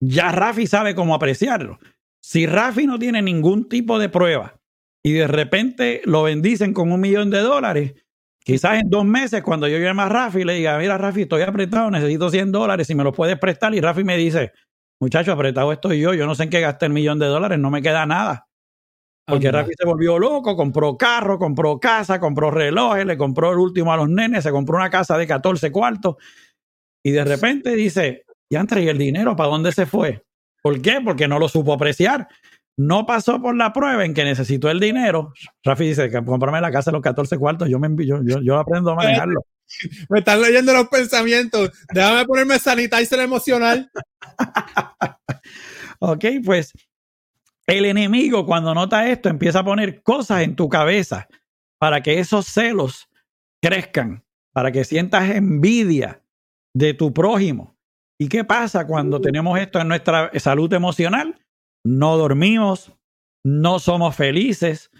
ya Rafi sabe cómo apreciarlo. Si Rafi no tiene ningún tipo de prueba y de repente lo bendicen con un millón de dólares, quizás en dos meses cuando yo llame a Rafi le diga, mira Rafi, estoy apretado, necesito 100 dólares, si me lo puedes prestar. Y Rafi me dice, muchacho, apretado estoy yo, yo no sé en qué gasté el millón de dólares, no me queda nada. Porque Rafi se volvió loco, compró carro, compró casa, compró relojes, le compró el último a los nenes, se compró una casa de 14 cuartos. Y de repente dice, ya y el dinero, ¿para dónde se fue? ¿Por qué? Porque no lo supo apreciar. No pasó por la prueba en que necesitó el dinero. Rafi dice, comprame la casa de los 14 cuartos, yo me yo, yo aprendo a manejarlo.
Me están leyendo los pensamientos. Déjame ponerme sanitizer emocional.
ok, pues el enemigo cuando nota esto empieza a poner cosas en tu cabeza para que esos celos crezcan, para que sientas envidia de tu prójimo. ¿Y qué pasa cuando uh. tenemos esto en nuestra salud emocional? no dormimos, no somos felices.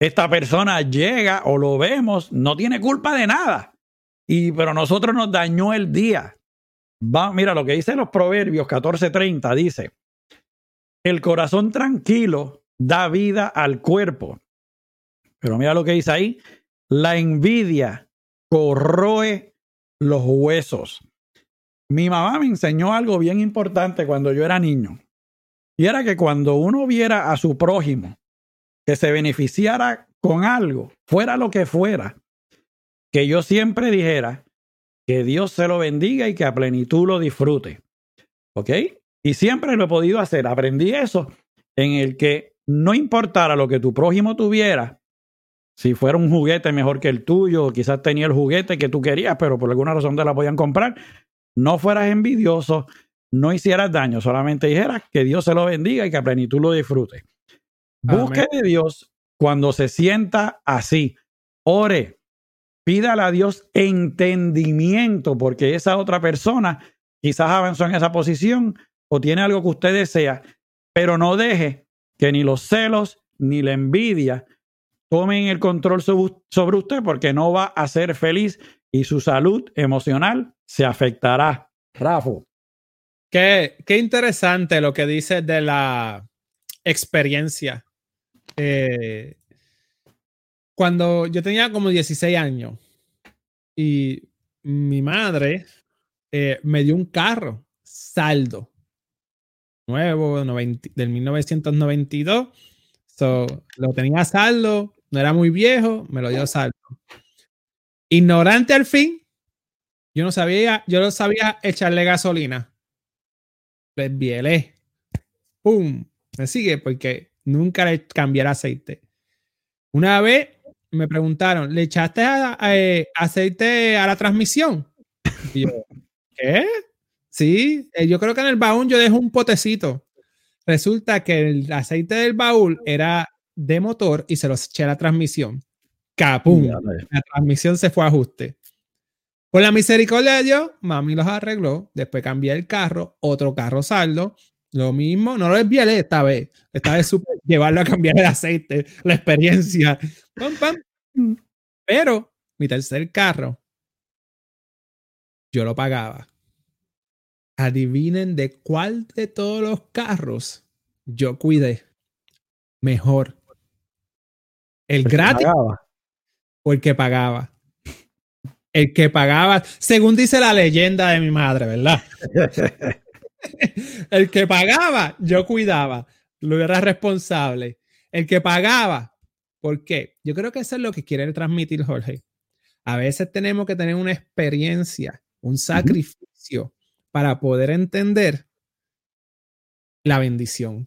Esta persona llega o lo vemos, no tiene culpa de nada. Y pero nosotros nos dañó el día. Va, mira lo que dice los Proverbios 14:30 dice, el corazón tranquilo da vida al cuerpo. Pero mira lo que dice ahí, la envidia corroe los huesos. Mi mamá me enseñó algo bien importante cuando yo era niño. Y era que cuando uno viera a su prójimo que se beneficiara con algo, fuera lo que fuera, que yo siempre dijera que Dios se lo bendiga y que a plenitud lo disfrute. ¿Ok? Y siempre lo he podido hacer. Aprendí eso en el que no importara lo que tu prójimo tuviera, si fuera un juguete mejor que el tuyo, quizás tenía el juguete que tú querías, pero por alguna razón te la podían comprar, no fueras envidioso, no hicieras daño, solamente dijeras que Dios se lo bendiga y que a plenitud lo disfrute. Busque de Dios cuando se sienta así. Ore, pídale a Dios entendimiento, porque esa otra persona quizás avanzó en esa posición o tiene algo que usted desea, pero no deje que ni los celos ni la envidia tomen el control sobre usted porque no va a ser feliz y su salud emocional se afectará. Rafa.
Qué, qué interesante lo que dice de la experiencia. Eh, cuando yo tenía como 16 años y mi madre eh, me dio un carro saldo nuevo del 1992. So, lo tenía saldo no era muy viejo, me lo dio saldo. Ignorante al fin, yo no sabía, yo no sabía echarle gasolina. Pues bielé. ¡Pum! Me sigue porque nunca le cambié aceite. Una vez me preguntaron, ¿le echaste eh, aceite a la transmisión? Y yo, ¿qué? Sí, eh, yo creo que en el baúl yo dejo un potecito. Resulta que el aceite del baúl era de motor y se los eché a la transmisión. ¡Capum! La transmisión se fue a ajuste. Con la misericordia de Dios, mami los arregló. Después cambié el carro, otro carro saldo. Lo mismo, no lo desvié esta vez. Esta vez supe llevarlo a cambiar el aceite, la experiencia. Pero mi tercer carro, yo lo pagaba. Adivinen de cuál de todos los carros yo cuidé mejor. El, gratis o el que pagaba. El que pagaba, según dice la leyenda de mi madre, ¿verdad? el que pagaba, yo cuidaba, lo era responsable. El que pagaba, ¿por qué? Yo creo que eso es lo que quiere transmitir Jorge. A veces tenemos que tener una experiencia, un sacrificio para poder entender la bendición,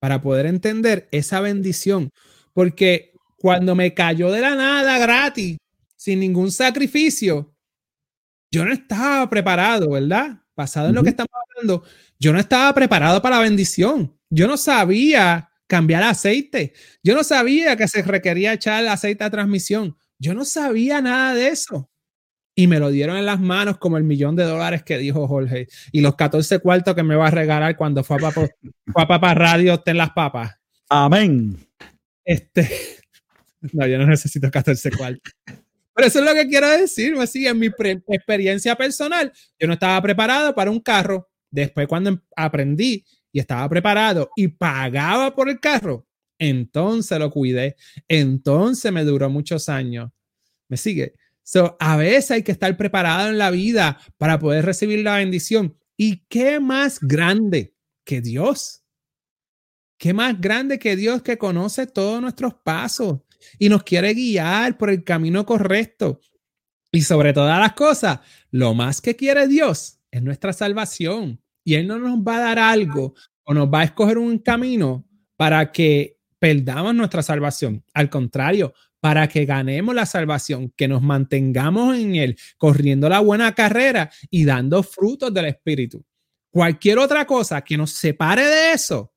para poder entender esa bendición. Porque cuando me cayó de la nada gratis, sin ningún sacrificio, yo no estaba preparado, ¿verdad? Basado en lo que estamos hablando, yo no estaba preparado para la bendición. Yo no sabía cambiar aceite. Yo no sabía que se requería echar el aceite a transmisión. Yo no sabía nada de eso. Y me lo dieron en las manos como el millón de dólares que dijo Jorge. Y los 14 cuartos que me va a regalar cuando fue a Papá, fue a Papá Radio en las papas.
Amén.
Este, no, yo no necesito 14 cuartos. Pero eso es lo que quiero decir, así, en mi experiencia personal, yo no estaba preparado para un carro. Después cuando em, aprendí y estaba preparado y pagaba por el carro, entonces lo cuidé. Entonces me duró muchos años. ¿Me sigue? A veces hay que estar preparado en la vida para poder recibir la bendición. ¿Y qué más grande que Dios? ¿Qué más grande que Dios que conoce todos nuestros pasos y nos quiere guiar por el camino correcto? Y sobre todas las cosas, lo más que quiere Dios es nuestra salvación. Y Él no nos va a dar algo o nos va a escoger un camino para que perdamos nuestra salvación. Al contrario, para que ganemos la salvación, que nos mantengamos en Él, corriendo la buena carrera y dando frutos del Espíritu. Cualquier otra cosa que nos separe de eso,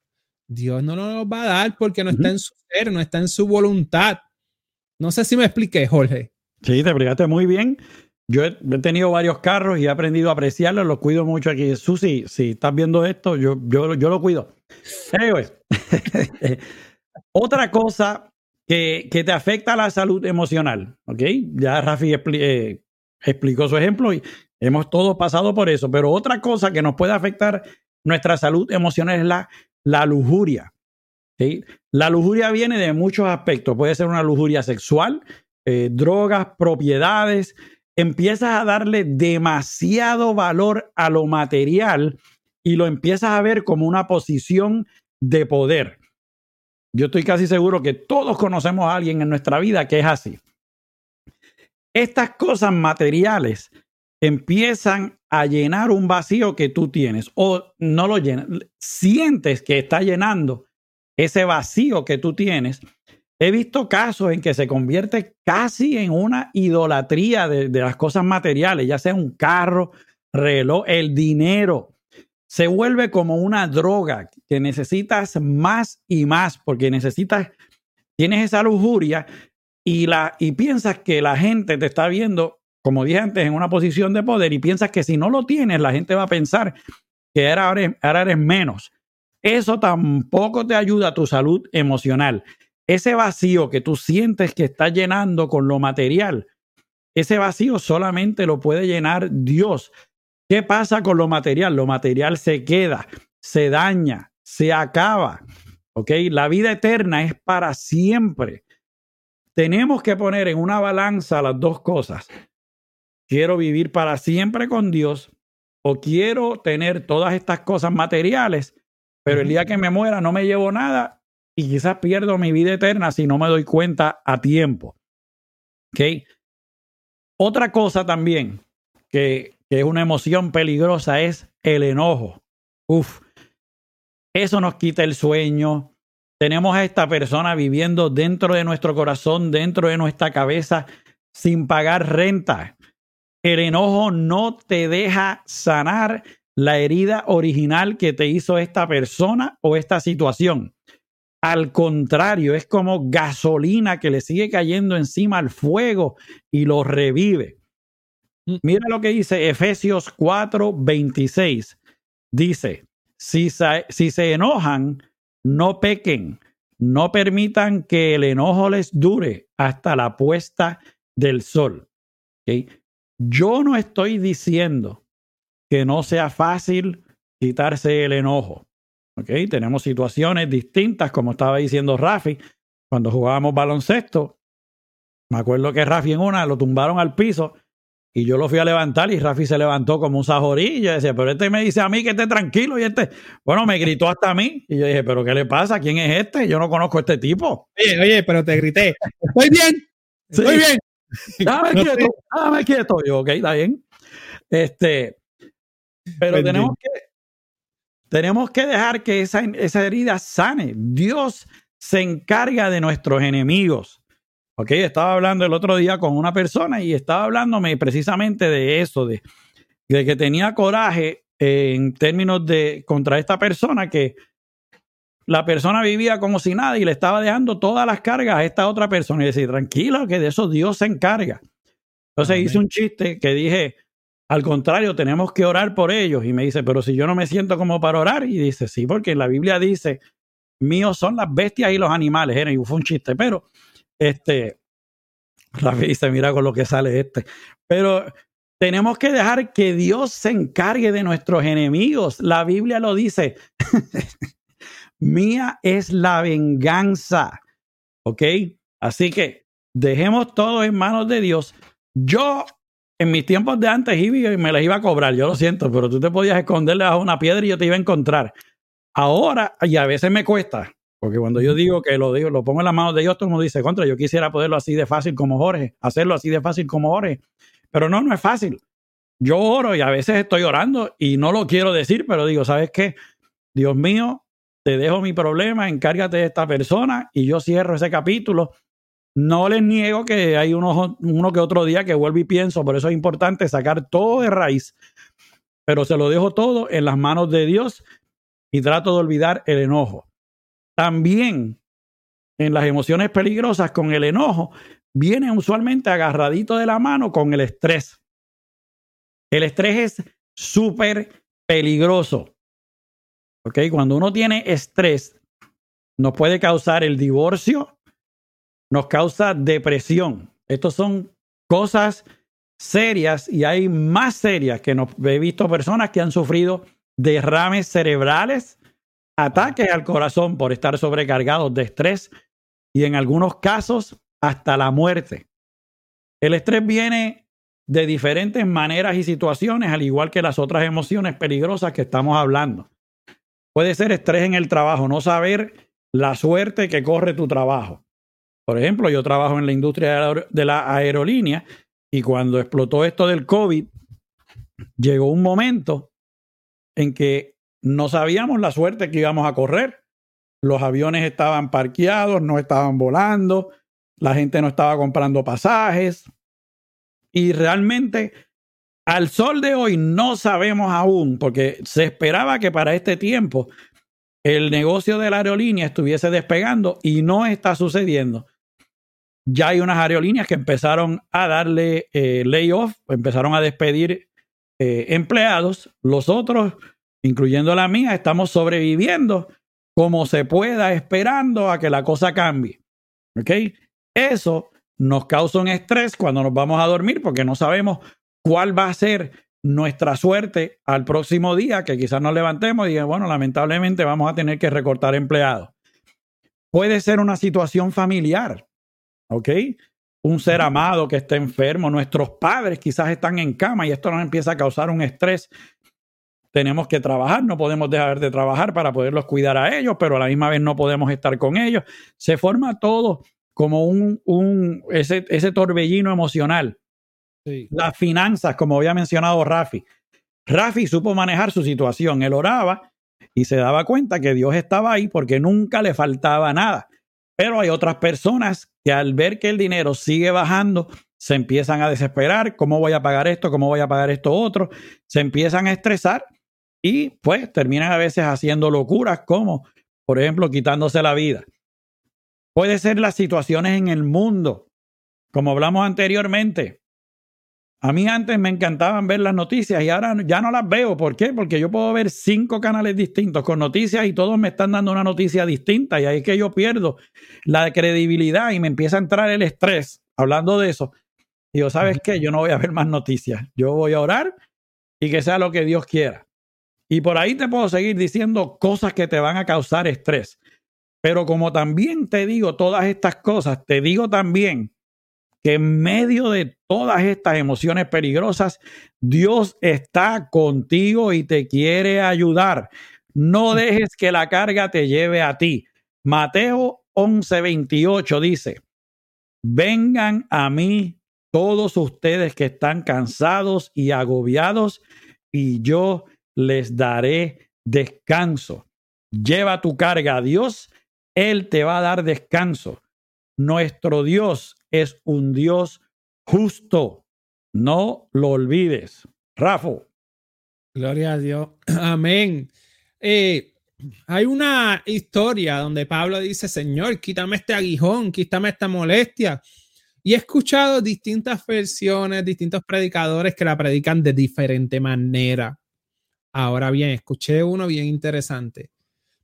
Dios no nos va a dar porque no está en su ser, no está en su voluntad. No sé si me expliqué, Jorge.
Sí, te explicaste muy bien. Yo he, tenido varios carros y he aprendido a apreciarlos, los cuido mucho aquí. Susi, si estás viendo esto, yo, yo, yo lo cuido. otra cosa que, te afecta a la salud emocional, ¿ok? Ya Rafi eh, explicó su ejemplo y hemos todos pasado por eso, pero otra cosa que nos puede afectar nuestra salud emocional es la, la lujuria. La lujuria viene de muchos aspectos, puede ser una lujuria sexual, eh, drogas, propiedades, empiezas a darle demasiado valor a lo material y lo empiezas a ver como una posición de poder. Yo estoy casi seguro que todos conocemos a alguien en nuestra vida que es así. Estas cosas materiales empiezan a llenar un vacío que tú tienes o no lo llenas, sientes que está llenando ese vacío que tú tienes. He visto casos en que se convierte casi en una idolatría de, las cosas materiales, ya sea un carro, reloj, el dinero se vuelve como una droga que necesitas más y más porque necesitas, tienes esa lujuria y, la, y piensas que la gente te está viendo, como dije antes, en una posición de poder y piensas que si no lo tienes, la gente va a pensar que ahora eres, ahora eres menos. Eso tampoco te ayuda a tu salud emocional. Ese vacío que tú sientes que está llenando con lo material, ese vacío solamente lo puede llenar Dios. ¿Qué pasa con lo material? Lo material se queda, se daña, se acaba. ¿Ok? La vida eterna es para siempre. Tenemos que poner en una balanza las dos cosas. Quiero vivir para siempre con Dios o quiero tener todas estas cosas materiales, pero el día que me muera no me llevo nada y quizás pierdo mi vida eterna si no me doy cuenta a tiempo. ¿Ok? Otra cosa también que que es una emoción peligrosa, es el enojo. Uf, eso nos quita el sueño. Tenemos a esta persona viviendo dentro de nuestro corazón, dentro de nuestra cabeza, sin pagar renta. El enojo no te deja sanar la herida original que te hizo esta persona o esta situación. Al contrario, es como gasolina que le sigue cayendo encima al fuego y lo revive. Mm. Mira lo que dice Efesios 4, 26. Dice, si se, si se enojan, no pequen, no permitan que el enojo les dure hasta la puesta del sol. Yo no estoy diciendo que no sea fácil quitarse el enojo. ¿okay? Tenemos situaciones distintas, como estaba diciendo Rafi, cuando jugábamos baloncesto. Me acuerdo que Rafi en una lo tumbaron al piso y yo lo fui a levantar y Rafi se levantó como un sajorí. Y yo decía, pero este me dice a mí que esté tranquilo. Y este, bueno, me gritó hasta a mí. Y yo dije, pero ¿qué le pasa? ¿Quién es este? Yo no conozco a este tipo.
Oye, oye, pero te grité. Estoy bien. Estoy bien.
Dame quieto, dame quieto. Yo, ok, está bien. Este, pero tenemos que, tenemos que dejar que esa, esa herida sane. Dios se encarga de nuestros enemigos. Ok, estaba hablando el otro día con una persona y estaba hablándome precisamente de eso, de, que tenía coraje en términos de contra esta persona que la persona vivía como si nada y le estaba dejando todas las cargas a esta otra persona y decía, tranquilo, que de eso Dios se encarga. Entonces hice un chiste que dije, al contrario, tenemos que orar por ellos. Y me dice, pero si yo no me siento como para orar. Y dice, sí, porque la Biblia dice, míos son las bestias y los animales. Era, y fue un chiste, pero este, Rafi dice, mira con lo que sale este. Pero tenemos que dejar que Dios se encargue de nuestros enemigos. La Biblia lo dice. Mía es la venganza. ¿Ok? Así que dejemos todo en manos de Dios. Yo, en mis tiempos de antes, iba y me las iba a cobrar. Yo lo siento, pero tú te podías esconderle bajo una piedra y yo te iba a encontrar. Ahora, y a veces me cuesta, porque cuando yo digo que lo digo, lo pongo en las manos de Dios, todo el mundo dice, contra, yo quisiera poderlo así de fácil como Jorge, hacerlo así de fácil como Jorge. Pero no, no es fácil. Yo oro y a veces estoy orando y no lo quiero decir, pero digo, ¿sabes qué? Dios mío, te dejo mi problema, encárgate de esta persona y yo cierro ese capítulo. No les niego que hay uno, uno que otro día que vuelvo y pienso, por eso es importante sacar todo de raíz, pero se lo dejo todo en las manos de Dios y trato de olvidar el enojo. También en las emociones peligrosas con el enojo viene usualmente agarradito de la mano con el estrés. El estrés es súper peligroso. ¿Ok? Cuando uno tiene estrés, nos puede causar el divorcio, nos causa depresión. Estos son cosas serias y hay más serias que he visto personas que han sufrido derrames cerebrales, ataques al corazón por estar sobrecargados de estrés y en algunos casos hasta la muerte. El estrés viene de diferentes maneras y situaciones, al igual que las otras emociones peligrosas que estamos hablando. Puede ser estrés en el trabajo, no saber la suerte que corre tu trabajo. Por ejemplo, yo trabajo en la industria de la aerolínea y cuando explotó esto del COVID, llegó un momento en que no sabíamos la suerte que íbamos a correr. Los aviones estaban parqueados, no estaban volando, la gente no estaba comprando pasajes. Y realmente, al sol de hoy, no sabemos aún, porque se esperaba que para este tiempo el negocio de la aerolínea estuviese despegando y no está sucediendo ya hay unas aerolíneas que empezaron a darle eh, layoff, empezaron a despedir eh, empleados. Los otros, incluyendo la mía, estamos sobreviviendo como se pueda, esperando a que la cosa cambie. ¿Ok? Eso nos causa un estrés cuando nos vamos a dormir porque no sabemos cuál va a ser nuestra suerte al próximo día, que quizás nos levantemos y bueno, lamentablemente vamos a tener que recortar empleados. Puede ser una situación familiar. ¿ok? Un ser amado que está enfermo, nuestros padres quizás están en cama y esto nos empieza a causar un estrés. Tenemos que trabajar, no podemos dejar de trabajar para poderlos cuidar a ellos, pero a la misma vez no podemos estar con ellos. Se forma todo como un, un ese, ese torbellino emocional. Las finanzas, como había mencionado Rafi. Rafi supo manejar su situación. Él oraba y se daba cuenta que Dios estaba ahí porque nunca le faltaba nada. Pero hay otras personas que al ver que el dinero sigue bajando, se empiezan a desesperar, ¿cómo voy a pagar esto? ¿Cómo voy a pagar esto otro? Se empiezan a estresar y pues terminan a veces haciendo locuras como, por ejemplo, quitándose la vida. Puede ser las situaciones en el mundo, como hablamos anteriormente. A mí antes me encantaban ver las noticias y ahora ya no las veo. ¿Por qué? Porque yo puedo ver cinco canales distintos con noticias y todos me están dando una noticia distinta y ahí es que yo pierdo la credibilidad y me empieza a entrar el estrés hablando de eso. Y yo, ¿sabes qué? Yo no voy a ver más noticias. Yo voy a orar y que sea lo que Dios quiera. Y por ahí te puedo seguir diciendo cosas que te van a causar estrés. Pero como también te digo todas estas cosas, te digo también que en medio de todas estas emociones peligrosas, Dios está contigo y te quiere ayudar. No dejes que la carga te lleve a ti. Mateo 11:28 dice, vengan a mí todos ustedes que están cansados y agobiados, y yo les daré descanso. Lleva tu carga a Dios, Él te va a dar descanso. Nuestro Dios es un Dios justo. No lo olvides. Rafa.
Gloria a Dios. Amén. Eh, hay una historia donde Pablo dice, Señor, quítame este aguijón, quítame esta molestia. Y he escuchado distintas versiones, distintos predicadores que la predican de diferente manera. Ahora bien, escuché uno bien interesante.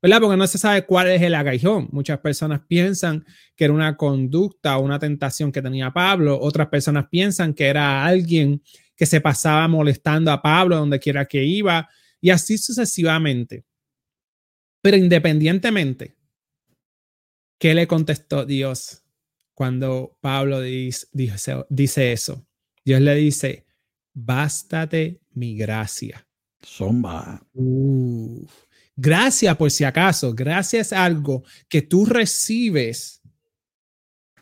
¿verdad? Porque no se sabe cuál es el agaijón. Muchas personas piensan que era una conducta o una tentación que tenía Pablo. Otras personas piensan que era alguien que se pasaba molestando a Pablo donde quiera que iba y así sucesivamente. Pero independientemente, ¿qué le contestó Dios cuando Pablo dice, eso? Dios le dice, bástate mi gracia.
Somba.
Gracias por si acaso, gracias a algo que tú recibes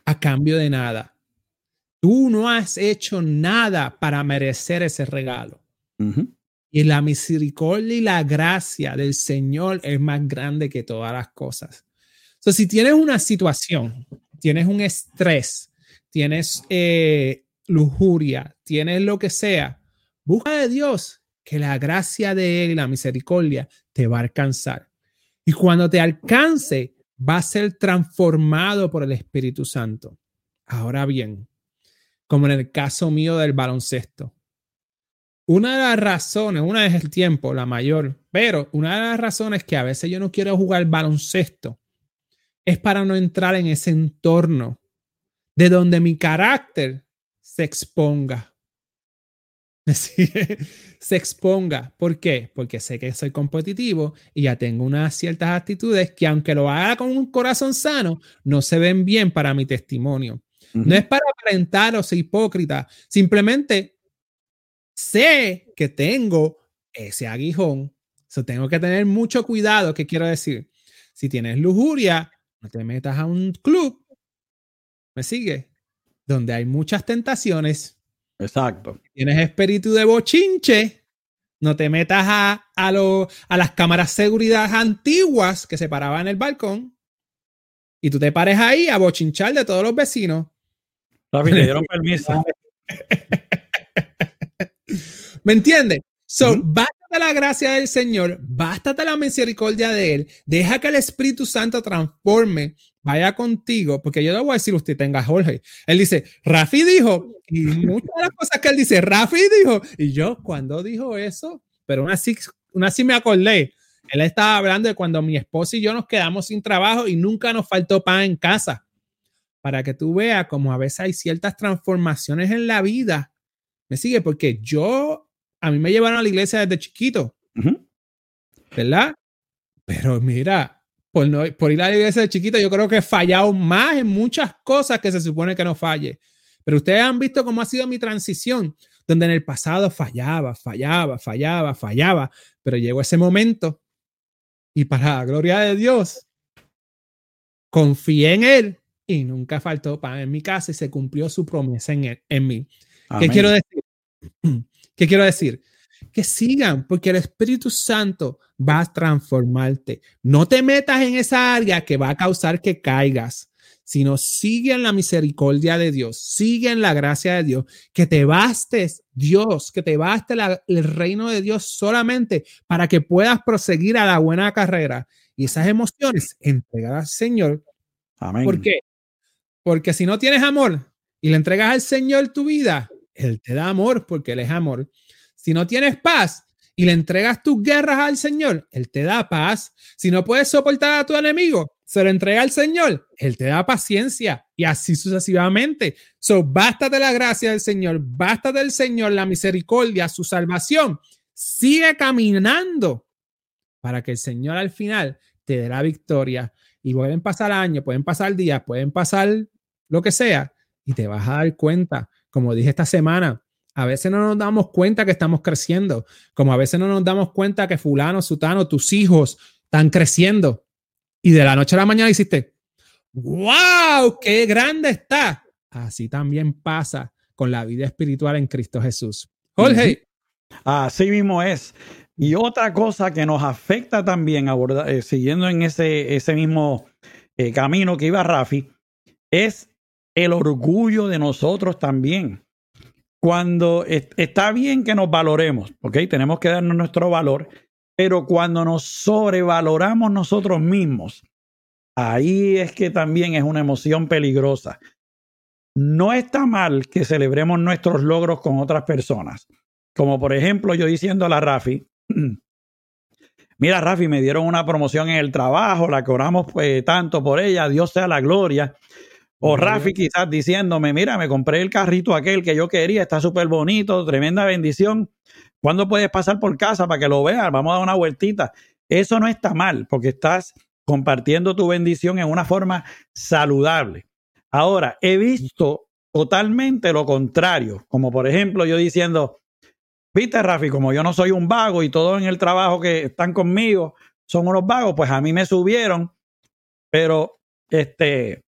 a cambio de nada. Tú no has hecho nada para merecer ese regalo. Y la misericordia y la gracia del Señor es más grande que todas las cosas. Entonces, si tienes una situación, tienes un estrés, tienes eh, lujuria, tienes lo que sea, busca de Dios que la gracia de Él y la misericordia te va a alcanzar. Y cuando te alcance, va a ser transformado por el Espíritu Santo. Ahora bien, como en el caso mío del baloncesto, una de las razones, una es el tiempo, la mayor, pero una de las razones que a veces yo no quiero jugar baloncesto es para no entrar en ese entorno de donde mi carácter se exponga. se exponga. ¿Por qué? Porque sé que soy competitivo y ya tengo unas ciertas actitudes que aunque lo haga con un corazón sano, no se ven bien para mi testimonio. No es para aparentar o ser hipócrita, simplemente sé que tengo ese aguijón. So tengo que tener mucho cuidado. ¿Qué quiero decir? Si tienes lujuria, no te metas a un club. ¿Me sigue? Donde hay muchas tentaciones.
Exacto.
tienes espíritu de bochinche. No te metas a, a, a las cámaras de seguridad antiguas que se paraban en el balcón. Y tú te pares ahí a bochinchar de todos los vecinos.
Papi, le dieron permiso.
¿Me entiendes? So, bástate la gracia del Señor, bástate la misericordia de Él, deja que el Espíritu Santo transforme, vaya contigo, porque yo le voy a decir, usted tenga Jorge. Él dice, Rafi dijo, y muchas de las cosas que él dice, Rafi dijo, y yo, cuando dijo eso? Pero una así, una así me acordé. Él estaba hablando de cuando mi esposa y yo nos quedamos sin trabajo y nunca nos faltó pan en casa para que tú veas como a veces hay ciertas transformaciones en la vida. ¿Me sigue? Porque yo, a mí me llevaron a la iglesia desde chiquito, ¿verdad? Pero mira, por, no, por ir a la iglesia de chiquito, yo creo que he fallado más en muchas cosas que se supone que no falle. Pero ustedes han visto cómo ha sido mi transición, donde en el pasado fallaba, fallaba, fallaba, fallaba, pero llegó ese momento y para la gloria de Dios, confié en Él y nunca faltó pan en mi casa y se cumplió su promesa en, en mí. ¿Qué quiero decir? ¿Qué quiero decir? Que sigan, porque el Espíritu Santo va a transformarte. No te metas en esa área que va a causar que caigas, sino sigue en la misericordia de Dios, sigue en la gracia de Dios, que te bastes Dios, que te baste el reino de Dios solamente para que puedas proseguir a la buena carrera. Y esas emociones, entregar al Señor. Amén. ¿Por qué? Porque si no tienes amor y le entregas al Señor tu vida, Él te da amor porque Él es amor. Si no tienes paz y le entregas tus guerras al Señor, Él te da paz. Si no puedes soportar a tu enemigo, se lo entrega al Señor, Él te da paciencia y así sucesivamente. So, bástate la gracia del Señor, bástate del Señor la misericordia, su salvación. Sigue caminando para que el Señor al final te dé la victoria. Y pueden pasar años, pueden pasar días, pueden pasar lo que sea, y te vas a dar cuenta, como dije esta semana, a veces no nos damos cuenta que estamos creciendo, como a veces no nos damos cuenta que fulano, sutano, tus hijos están creciendo. Y de la noche a la mañana hiciste, wow, qué grande está. Así también pasa con la vida espiritual en Cristo Jesús. Jorge.
Así mismo es. Y otra cosa que nos afecta también, eh, siguiendo en ese, ese mismo eh, camino que iba Rafi, es el orgullo de nosotros también. Cuando está bien que nos valoremos, ¿ok? Tenemos que darnos nuestro valor, pero cuando nos sobrevaloramos nosotros mismos, ahí es que también es una emoción peligrosa. No está mal que celebremos nuestros logros con otras personas, como por ejemplo yo diciendo a la Rafi, mira Rafi, me dieron una promoción en el trabajo, la cobramos pues, tanto por ella, Dios sea la gloria. O Rafi quizás diciéndome, mira, me compré el carrito aquel que yo quería, está súper bonito, tremenda bendición. ¿Cuándo puedes pasar por casa para que lo veas? Vamos a dar una vueltita. Eso no está mal porque estás compartiendo tu bendición en una forma saludable. Ahora, he visto totalmente lo contrario, como por ejemplo yo diciendo, viste Rafi, como yo no soy un vago y todos en el trabajo que están conmigo son unos vagos, pues a mí me subieron, pero este,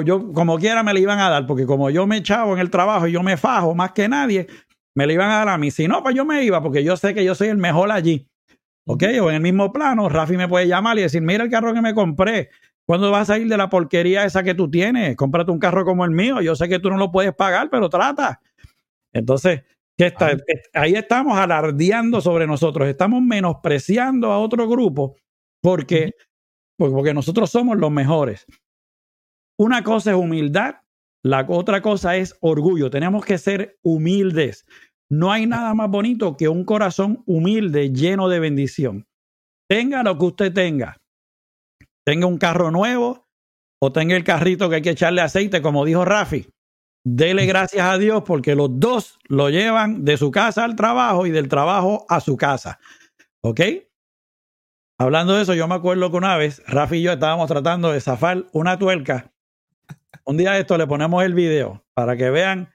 yo como quiera me la iban a dar, porque como yo me echaba en el trabajo y yo me fajo más que nadie, me la iban a dar a mí. Si no, pues yo me iba, porque yo sé que yo soy el mejor allí. ¿Ok? O en el mismo plano, Rafi me puede llamar y decir, mira el carro que me compré. ¿Cuándo vas a ir de la porquería esa que tú tienes? Cómprate un carro como el mío. Yo sé que tú no lo puedes pagar, pero trata. Entonces, ¿qué está? ahí estamos alardeando sobre nosotros. Estamos menospreciando a otro grupo porque, porque nosotros somos los mejores. Una cosa es humildad, la otra cosa es orgullo. Tenemos que ser humildes. No hay nada más bonito que un corazón humilde, lleno de bendición. Tenga lo que usted tenga. Tenga un carro nuevo o tenga el carrito que hay que echarle aceite, como dijo Rafi. Dele gracias a Dios porque los dos lo llevan de su casa al trabajo y del trabajo a su casa. ¿Ok? Hablando de eso, yo me acuerdo que una vez Rafi y yo estábamos tratando de zafar una tuerca. Un día esto le ponemos el video para que vean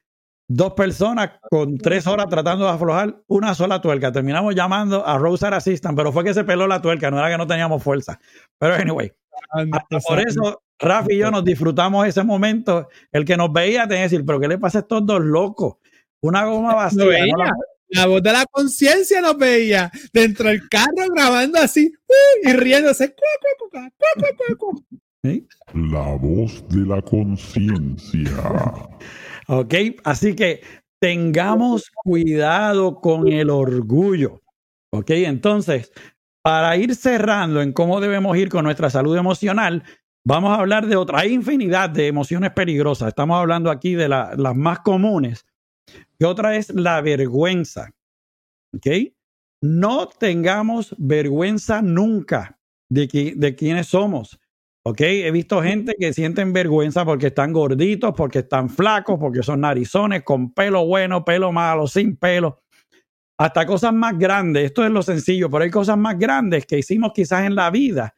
dos personas con tres horas tratando de aflojar una sola tuerca. Terminamos llamando a Roser Assistant, pero fue que se peló la tuerca, no era que no teníamos fuerza. Pero anyway, por eso Rafi y yo nos disfrutamos ese momento. El que nos veía tenía que decir, pero ¿qué le pasa a estos dos locos? Una goma vacía.
la... voz de la conciencia nos veía dentro del carro grabando así uh, y riéndose.
La voz de la conciencia.
Ok, así que tengamos cuidado con el orgullo. Ok, entonces, para ir cerrando en cómo debemos ir con nuestra salud emocional, vamos a hablar de otra. Hay infinidad de emociones peligrosas. Estamos hablando aquí de las más comunes. Y otra es la vergüenza. ¿Ok? No tengamos vergüenza nunca de, de quiénes somos. He visto gente que sienten vergüenza porque están gorditos, porque están flacos, porque son narizones, con pelo bueno, pelo malo, sin pelo. Hasta cosas más grandes. Esto es lo sencillo, pero hay cosas más grandes que hicimos quizás en la vida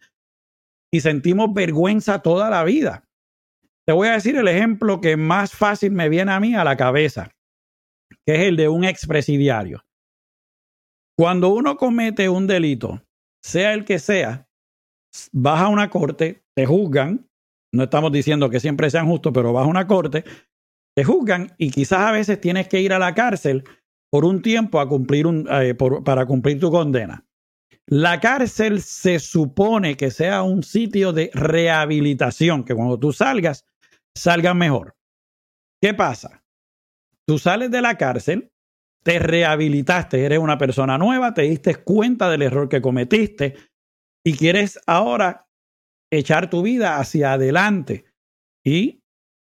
y sentimos vergüenza toda la vida. Te voy a decir el ejemplo que más fácil me viene a mí a la cabeza, que es el de un expresidiario. Cuando uno comete un delito, sea el que sea, vas a una corte, te juzgan, no estamos diciendo que siempre sean justos, pero vas a una corte, te juzgan y quizás a veces tienes que ir a la cárcel por un tiempo a cumplir un, eh, para cumplir tu condena. La cárcel se supone que sea un sitio de rehabilitación, que cuando tú salgas, salgas mejor. ¿Qué pasa? Tú sales de la cárcel, te rehabilitaste, eres una persona nueva, te diste cuenta del error que cometiste y quieres ahora echar tu vida hacia adelante y,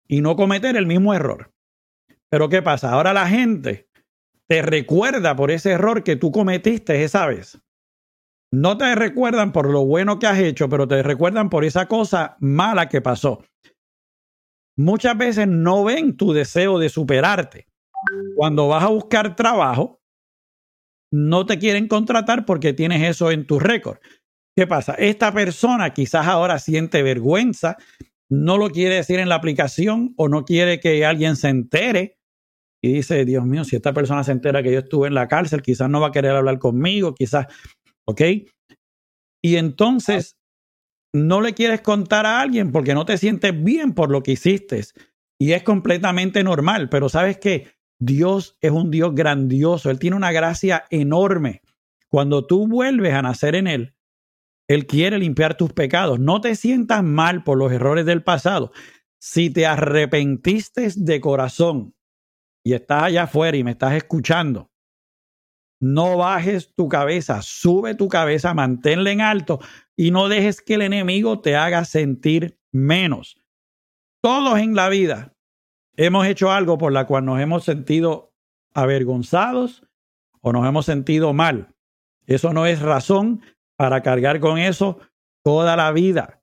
y no cometer el mismo error. Pero ¿qué pasa? Ahora la gente te recuerda por ese error que tú cometiste esa vez. No te recuerdan por lo bueno que has hecho, pero te recuerdan por esa cosa mala que pasó. Muchas veces no ven tu deseo de superarte. Cuando vas a buscar trabajo, no te quieren contratar porque tienes eso en tu récord. ¿Qué pasa? Esta persona quizás ahora siente vergüenza, no lo quiere decir en la aplicación o no quiere que alguien se entere y dice, Dios mío, si esta persona se entera que yo estuve en la cárcel, quizás no va a querer hablar conmigo, quizás, ¿ok? Y entonces no le quieres contar a alguien porque no te sientes bien por lo que hiciste y es completamente normal, pero sabes que Dios es un Dios grandioso, Él tiene una gracia enorme. Cuando tú vuelves a nacer en Él, él quiere limpiar tus pecados. No te sientas mal por los errores del pasado. Si te arrepentiste de corazón y estás allá afuera y me estás escuchando, no bajes tu cabeza, sube tu cabeza, manténla en alto y no dejes que el enemigo te haga sentir menos. Todos en la vida hemos hecho algo por la cual nos hemos sentido avergonzados o nos hemos sentido mal. Eso no es razón para cargar con eso toda la vida.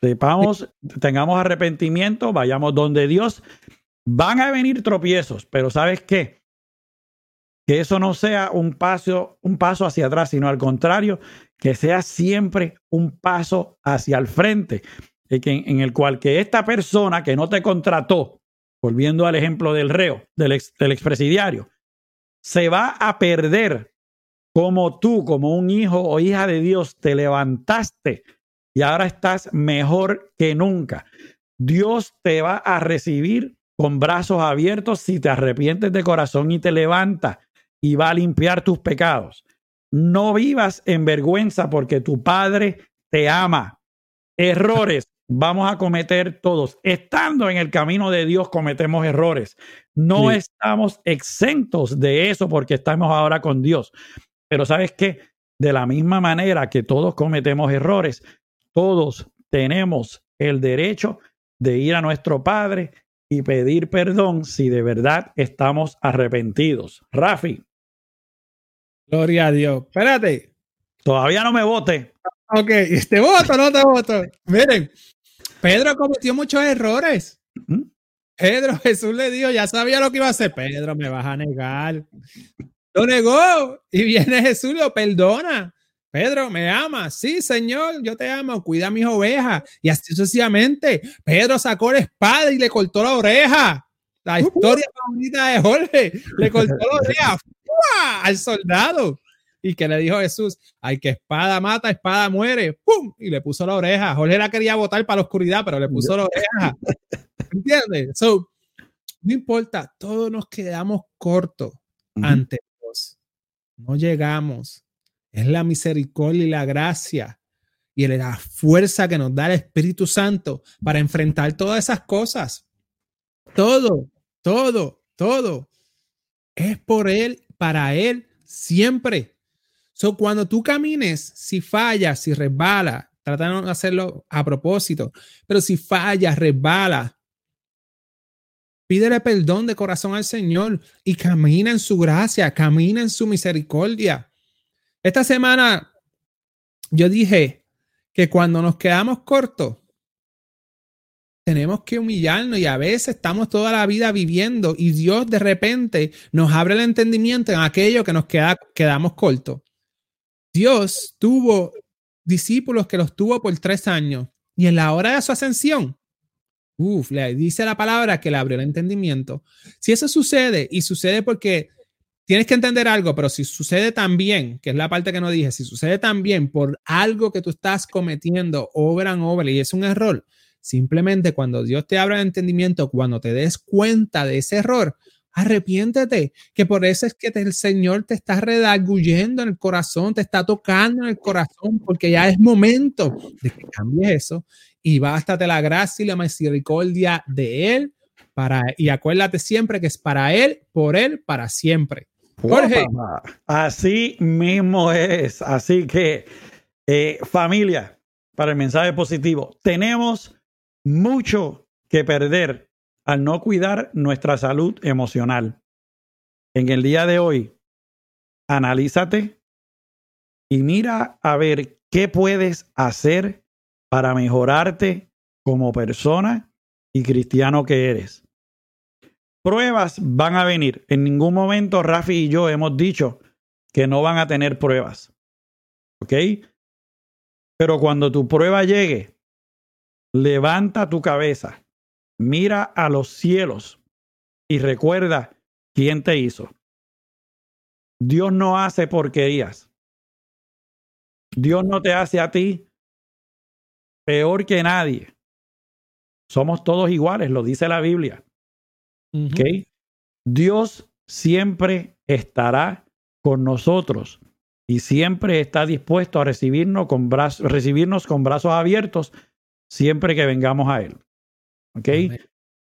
Sepamos, tengamos arrepentimiento, vayamos donde Dios. Van a venir tropiezos, pero ¿sabes qué? Que eso no sea un paso, un paso hacia atrás, sino al contrario, que sea siempre un paso hacia el frente, en, el cual que esta persona que no te contrató, volviendo al ejemplo del reo, del, del expresidiario, se va a perder como tú, como un hijo o hija de Dios, te levantaste y ahora estás mejor que nunca. Dios te va a recibir con brazos abiertos si te arrepientes de corazón y te levantas y va a limpiar tus pecados. No vivas en vergüenza porque tu Padre te ama. Errores vamos a cometer todos. Estando en el camino de Dios cometemos errores. No estamos exentos de eso porque estamos ahora con Dios. Pero sabes qué? De la misma manera que todos cometemos errores, todos tenemos el derecho de ir a nuestro Padre y pedir perdón si de verdad estamos arrepentidos. Rafi.
Gloria a Dios. Espérate.
Todavía no me vote.
Ok, ¿te voto no te voto? Miren, Pedro cometió muchos errores. ¿Mm? Pedro, Jesús le dijo, ya sabía lo que iba a hacer. Pedro, me vas a negar. Lo negó y viene Jesús y lo perdona. Pedro, ¿me amas? Sí, Señor, yo te amo, cuida a mis ovejas. Y así sucesivamente, Pedro sacó la espada y le cortó la oreja. La historia favorita de Jorge, le cortó la oreja al soldado. Y que le dijo Jesús, hay que espada mata, espada muere, ¡pum! Y le puso la oreja. Jorge la quería botar para la oscuridad, pero le puso la oreja. ¿Entiendes? So, no importa, todos nos quedamos cortos ante Dios. No llegamos. Es la misericordia y la gracia y la fuerza que nos da el Espíritu Santo para enfrentar todas esas cosas. Todo, todo, todo es por Él, para Él, siempre. So, cuando tú camines, si fallas, si resbala, trata de hacerlo a propósito, pero si fallas, resbala, pídele perdón de corazón al Señor y camina en su gracia, camina en su misericordia. Esta semana yo dije que cuando nos quedamos cortos, tenemos que humillarnos y a veces estamos toda la vida viviendo y Dios de repente nos abre el entendimiento en aquello que nos queda, quedamos cortos. Dios tuvo discípulos que los tuvo por tres años y en la hora de su ascensión, le dice la palabra que le abrió el entendimiento. Si eso sucede y sucede porque tienes que entender algo, pero si sucede también, que es la parte que no dije, si sucede también por algo que tú estás cometiendo obra en obra y es un error, simplemente cuando Dios te abra el entendimiento, cuando te des cuenta de ese error, arrepiéntete, que por eso es que el Señor te está redarguyendo en el corazón, te está tocando en el corazón, porque ya es momento de que cambies eso y bástate la gracia y la misericordia de Él para, y acuérdate siempre que es para Él, por Él, para siempre.
Jorge. Así mismo es. Así que, eh, familia, para el mensaje positivo, tenemos mucho que perder al no cuidar nuestra salud emocional. En el día de hoy, analízate y mira a ver qué puedes hacer para mejorarte como persona y cristiano que eres. Pruebas van a venir. En ningún momento Rafi y yo hemos dicho que no van a tener pruebas. ¿Ok? Pero cuando tu prueba llegue, levanta tu cabeza, mira a los cielos y recuerda quién te hizo. Dios no hace porquerías. Dios no te hace a ti peor que nadie. Somos todos iguales, lo dice la Biblia. Dios siempre estará con nosotros y siempre está dispuesto a recibirnos con, brazos, recibirnos con brazos abiertos siempre que vengamos a Él. ¿Ok?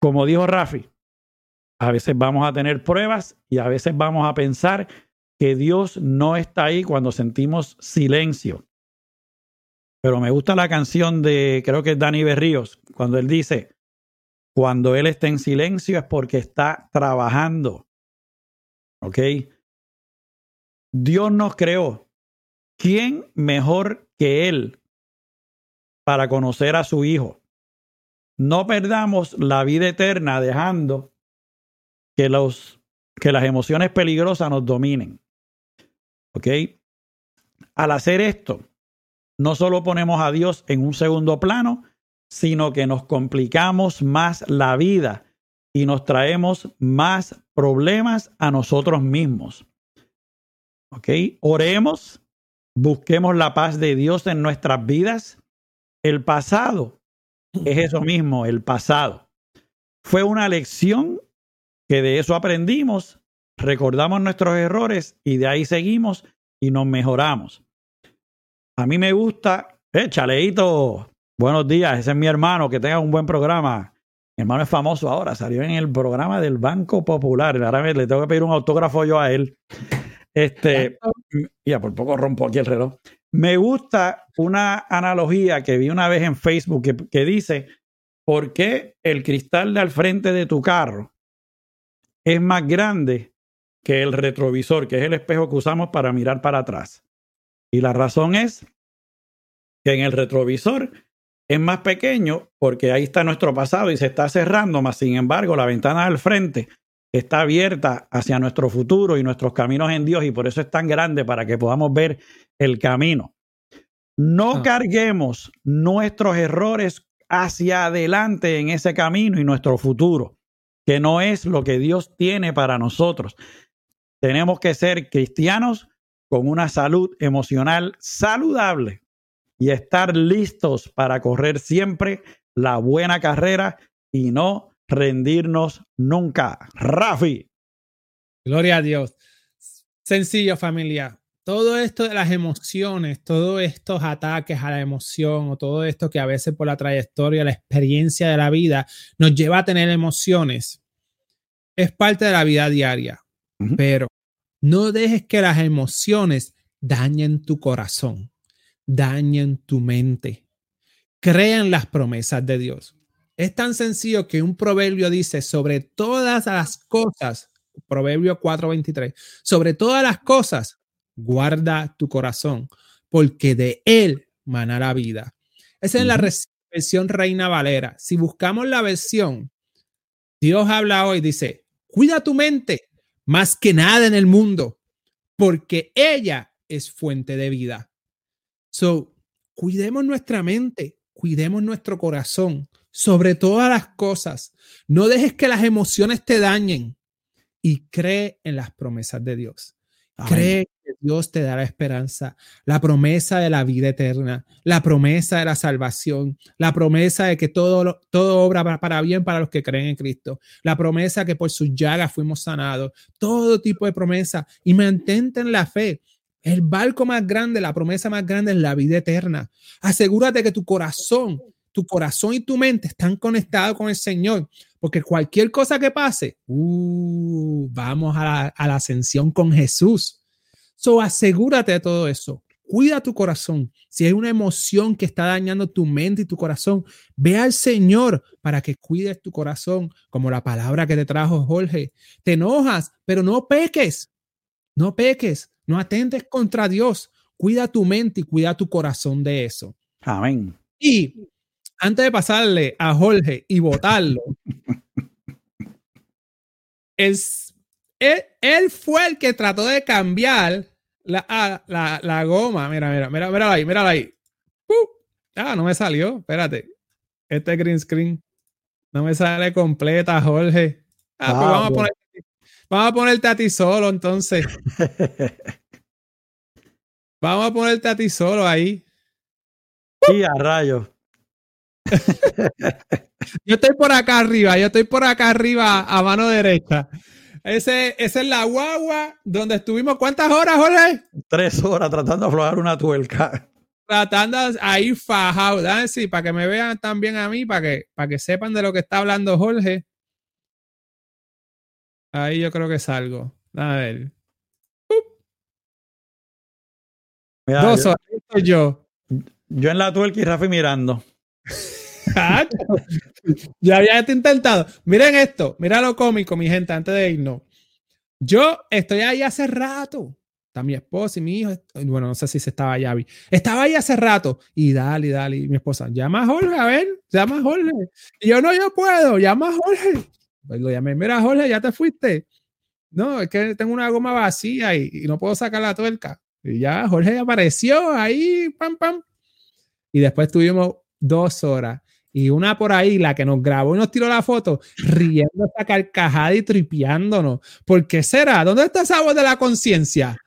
Como dijo Rafi, a veces vamos a tener pruebas y a veces vamos a pensar que Dios no está ahí cuando sentimos silencio. Pero me gusta la canción de, creo que es Dani Berríos, cuando él dice, cuando Él está en silencio es porque está trabajando. ¿Ok? Dios nos creó. ¿Quién mejor que Él para conocer a su Hijo? No perdamos la vida eterna dejando que, los, que las emociones peligrosas nos dominen. ¿Ok? Al hacer esto, no solo ponemos a Dios en un segundo plano, sino que nos complicamos más la vida y nos traemos más problemas a nosotros mismos. ¿Ok? Oremos, busquemos la paz de Dios en nuestras vidas. El pasado es eso mismo, el pasado. Fue una lección que de eso aprendimos, recordamos nuestros errores y de ahí seguimos y nos mejoramos. A mí me gusta, eh, chaleito, Buenos días, ese es mi hermano, que tenga un buen programa. Mi hermano es famoso ahora, salió en el programa del Banco Popular. Ahora le tengo que pedir un autógrafo yo a él. Este, ya por poco rompo aquí el reloj. Me gusta una analogía que vi una vez en Facebook que, que dice ¿por qué el cristal de al frente de tu carro es más grande que el retrovisor, que es el espejo que usamos para mirar para atrás? Y la razón es que en el retrovisor es más pequeño porque ahí está nuestro pasado y se está cerrando, más sin embargo la ventana del frente está abierta hacia nuestro futuro y nuestros caminos en Dios y por eso es tan grande para que podamos ver el camino. No
Ah.
carguemos nuestros errores hacia adelante en ese camino y nuestro futuro, que no es lo que Dios tiene para nosotros. Tenemos que ser cristianos con una salud emocional saludable y estar listos para correr siempre la buena carrera y no rendirnos nunca. Rafi.
Gloria a Dios. Sencillo, familia. Todo esto de las emociones, todos estos ataques a la emoción o todo esto que a veces por la trayectoria, la experiencia de la vida nos lleva a tener emociones, es parte de la vida diaria. Pero no dejes que las emociones dañen tu corazón, dañen tu mente. Crean las promesas de Dios. Es tan sencillo que un proverbio dice sobre todas las cosas, Proverbio 4:23, sobre todas las cosas, guarda tu corazón, porque de él mana la vida. Esa es la versión Reina Valera. Si buscamos la versión, Dios habla hoy, dice, cuida tu mente más que nada en el mundo, porque ella es fuente de vida. So, cuidemos nuestra mente, cuidemos nuestro corazón, sobre todas las cosas. No dejes que las emociones te dañen y cree en las promesas de Dios. Cree que Dios te dará esperanza, la promesa de la vida eterna, la promesa de la salvación, la promesa de que todo, todo obra para bien para los que creen en Cristo, la promesa que por sus llagas fuimos sanados, todo tipo de promesa y mantente en la fe. El barco más grande, la promesa más grande es la vida eterna. Asegúrate que tu corazón, tu corazón y tu mente están conectados con el Señor, porque cualquier cosa que pase, uh, vamos a la, a la ascensión con Jesús. So, asegúrate de todo eso. Cuida tu corazón. Si hay una emoción que está dañando tu mente y tu corazón, ve al Señor para que cuides tu corazón, como la palabra que te trajo Jorge. Te enojas, pero no peques. No peques. No atentes contra Dios. Cuida tu mente y cuida tu corazón de eso.
Amén.
Y antes de pasarle a Jorge y votarlo, es, él, él fue el que trató de cambiar la, la, la goma. Mira, mira, mira, mira ahí, mira ahí. Uh, ah, no me salió. Espérate. Este green screen no me sale completa, Jorge. Ah, pues vamos, a poner, vamos a ponerte a ti solo, entonces. Vamos a ponerte a ti solo ahí.
y a rayos.
Yo estoy por acá arriba, yo estoy por acá arriba a mano derecha. Ese, esa es la guagua donde estuvimos. ¿Cuántas horas, Jorge?
Tres horas tratando de aflojar una tuerca.
Tratando ahí fajado. Sí, para que me vean también a mí, para que, para que sepan de lo que está hablando Jorge. Ahí yo creo que salgo. A ver.
Mira,
Dos
yo,
horas. estoy yo.
yo en la tuerca y Rafi mirando.
Ya había intentado. Miren esto, mira lo cómico, mi gente, antes de irnos. Yo estoy ahí hace rato. Está mi esposa y mi hijo. Bueno, no sé si se estaba allá. Estaba ahí hace rato. Y dale, dale. Y mi esposa, llama a Jorge, a ver, llama a Jorge. Y yo no, yo puedo, llama a Jorge. Pues lo llamé, mira, Jorge, ya te fuiste. No, es que tengo una goma vacía y, y no puedo sacar la tuerca. Y ya Jorge apareció ahí, pam, pam. Y después tuvimos dos horas y una por ahí, la que nos grabó y nos tiró la foto, riendo esta carcajada y tripeándonos. ¿Por qué será? ¿Dónde está esa voz de la conciencia?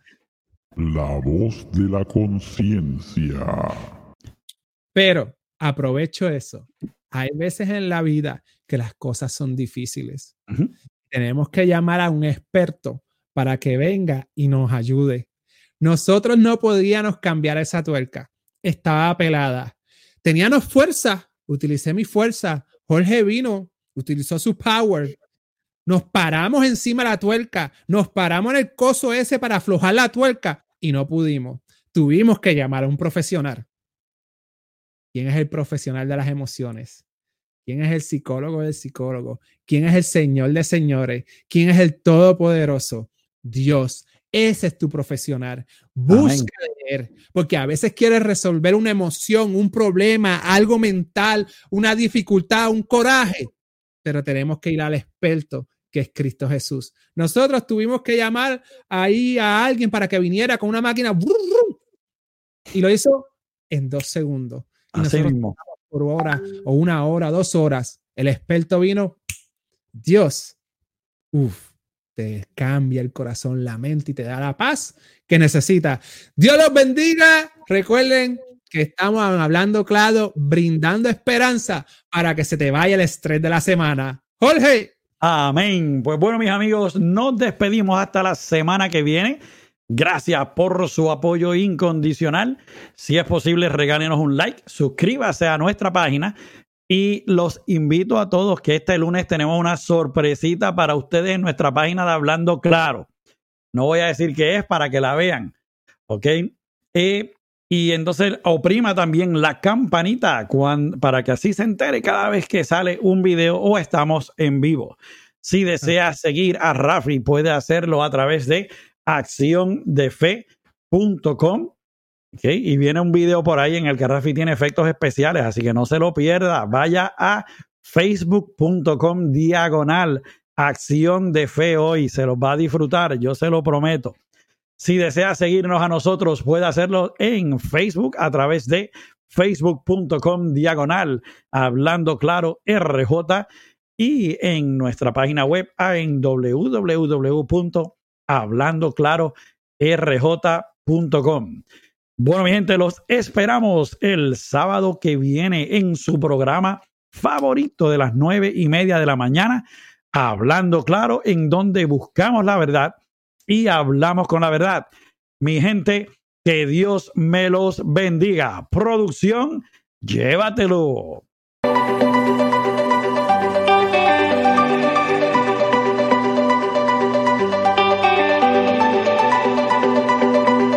La voz de la conciencia.
Pero aprovecho eso. Hay veces en la vida que las cosas son difíciles. Tenemos que llamar a un experto para que venga y nos ayude. Nosotros no podíamos cambiar esa tuerca. Estaba pelada. Teníamos fuerza. Utilicé mi fuerza. Jorge vino, utilizó su power. Nos paramos encima de la tuerca. Nos paramos en el coso ese para aflojar la tuerca y no pudimos. Tuvimos que llamar a un profesional. ¿Quién es el profesional de las emociones? ¿Quién es el psicólogo del psicólogo? ¿Quién es el Señor de señores? ¿Quién es el Todopoderoso? Dios. Ese es tu profesional. Busca porque a veces quieres resolver una emoción, un problema, algo mental, una dificultad, un coraje, pero tenemos que ir al experto que es Cristo Jesús. Nosotros tuvimos que llamar ahí a alguien para que viniera con una máquina y lo hizo en dos segundos. Y
Así mismo.
Por hora o una hora, dos horas. El experto vino. Dios, uff, cambia el corazón, la mente y te da la paz que necesita. Dios los bendiga. Recuerden que estamos hablando claro, brindando esperanza para que se te vaya el estrés de la semana. Jorge.
Amén. Pues bueno, mis amigos, nos despedimos hasta la semana que viene. Gracias por su apoyo incondicional. Si es posible, regálenos un like, suscríbase a nuestra página y los invito a todos que este lunes tenemos una sorpresita para ustedes en nuestra página de Hablando Claro. No voy a decir qué es para que la vean, ¿ok? Eh, y entonces oprima también la campanita para que así se entere cada vez que sale un video o estamos en vivo. Si desea seguir a Rafi, puede hacerlo a través de acciondefe.com. Y viene un video por ahí en el que Rafi tiene efectos especiales, así que no se lo pierda. Vaya a facebook.com diagonal acción de fe hoy. Se los va a disfrutar, yo se lo prometo. Si desea seguirnos a nosotros, puede hacerlo en Facebook a través de facebook.com diagonal hablando claro RJ y en nuestra página web en www hablando claro rj.com. Bueno, mi gente, los esperamos el sábado que viene en su programa favorito de las nueve y media de la mañana, Hablando Claro, en donde buscamos la verdad y hablamos con la verdad. Mi gente, que Dios me los bendiga. Producción, llévatelo.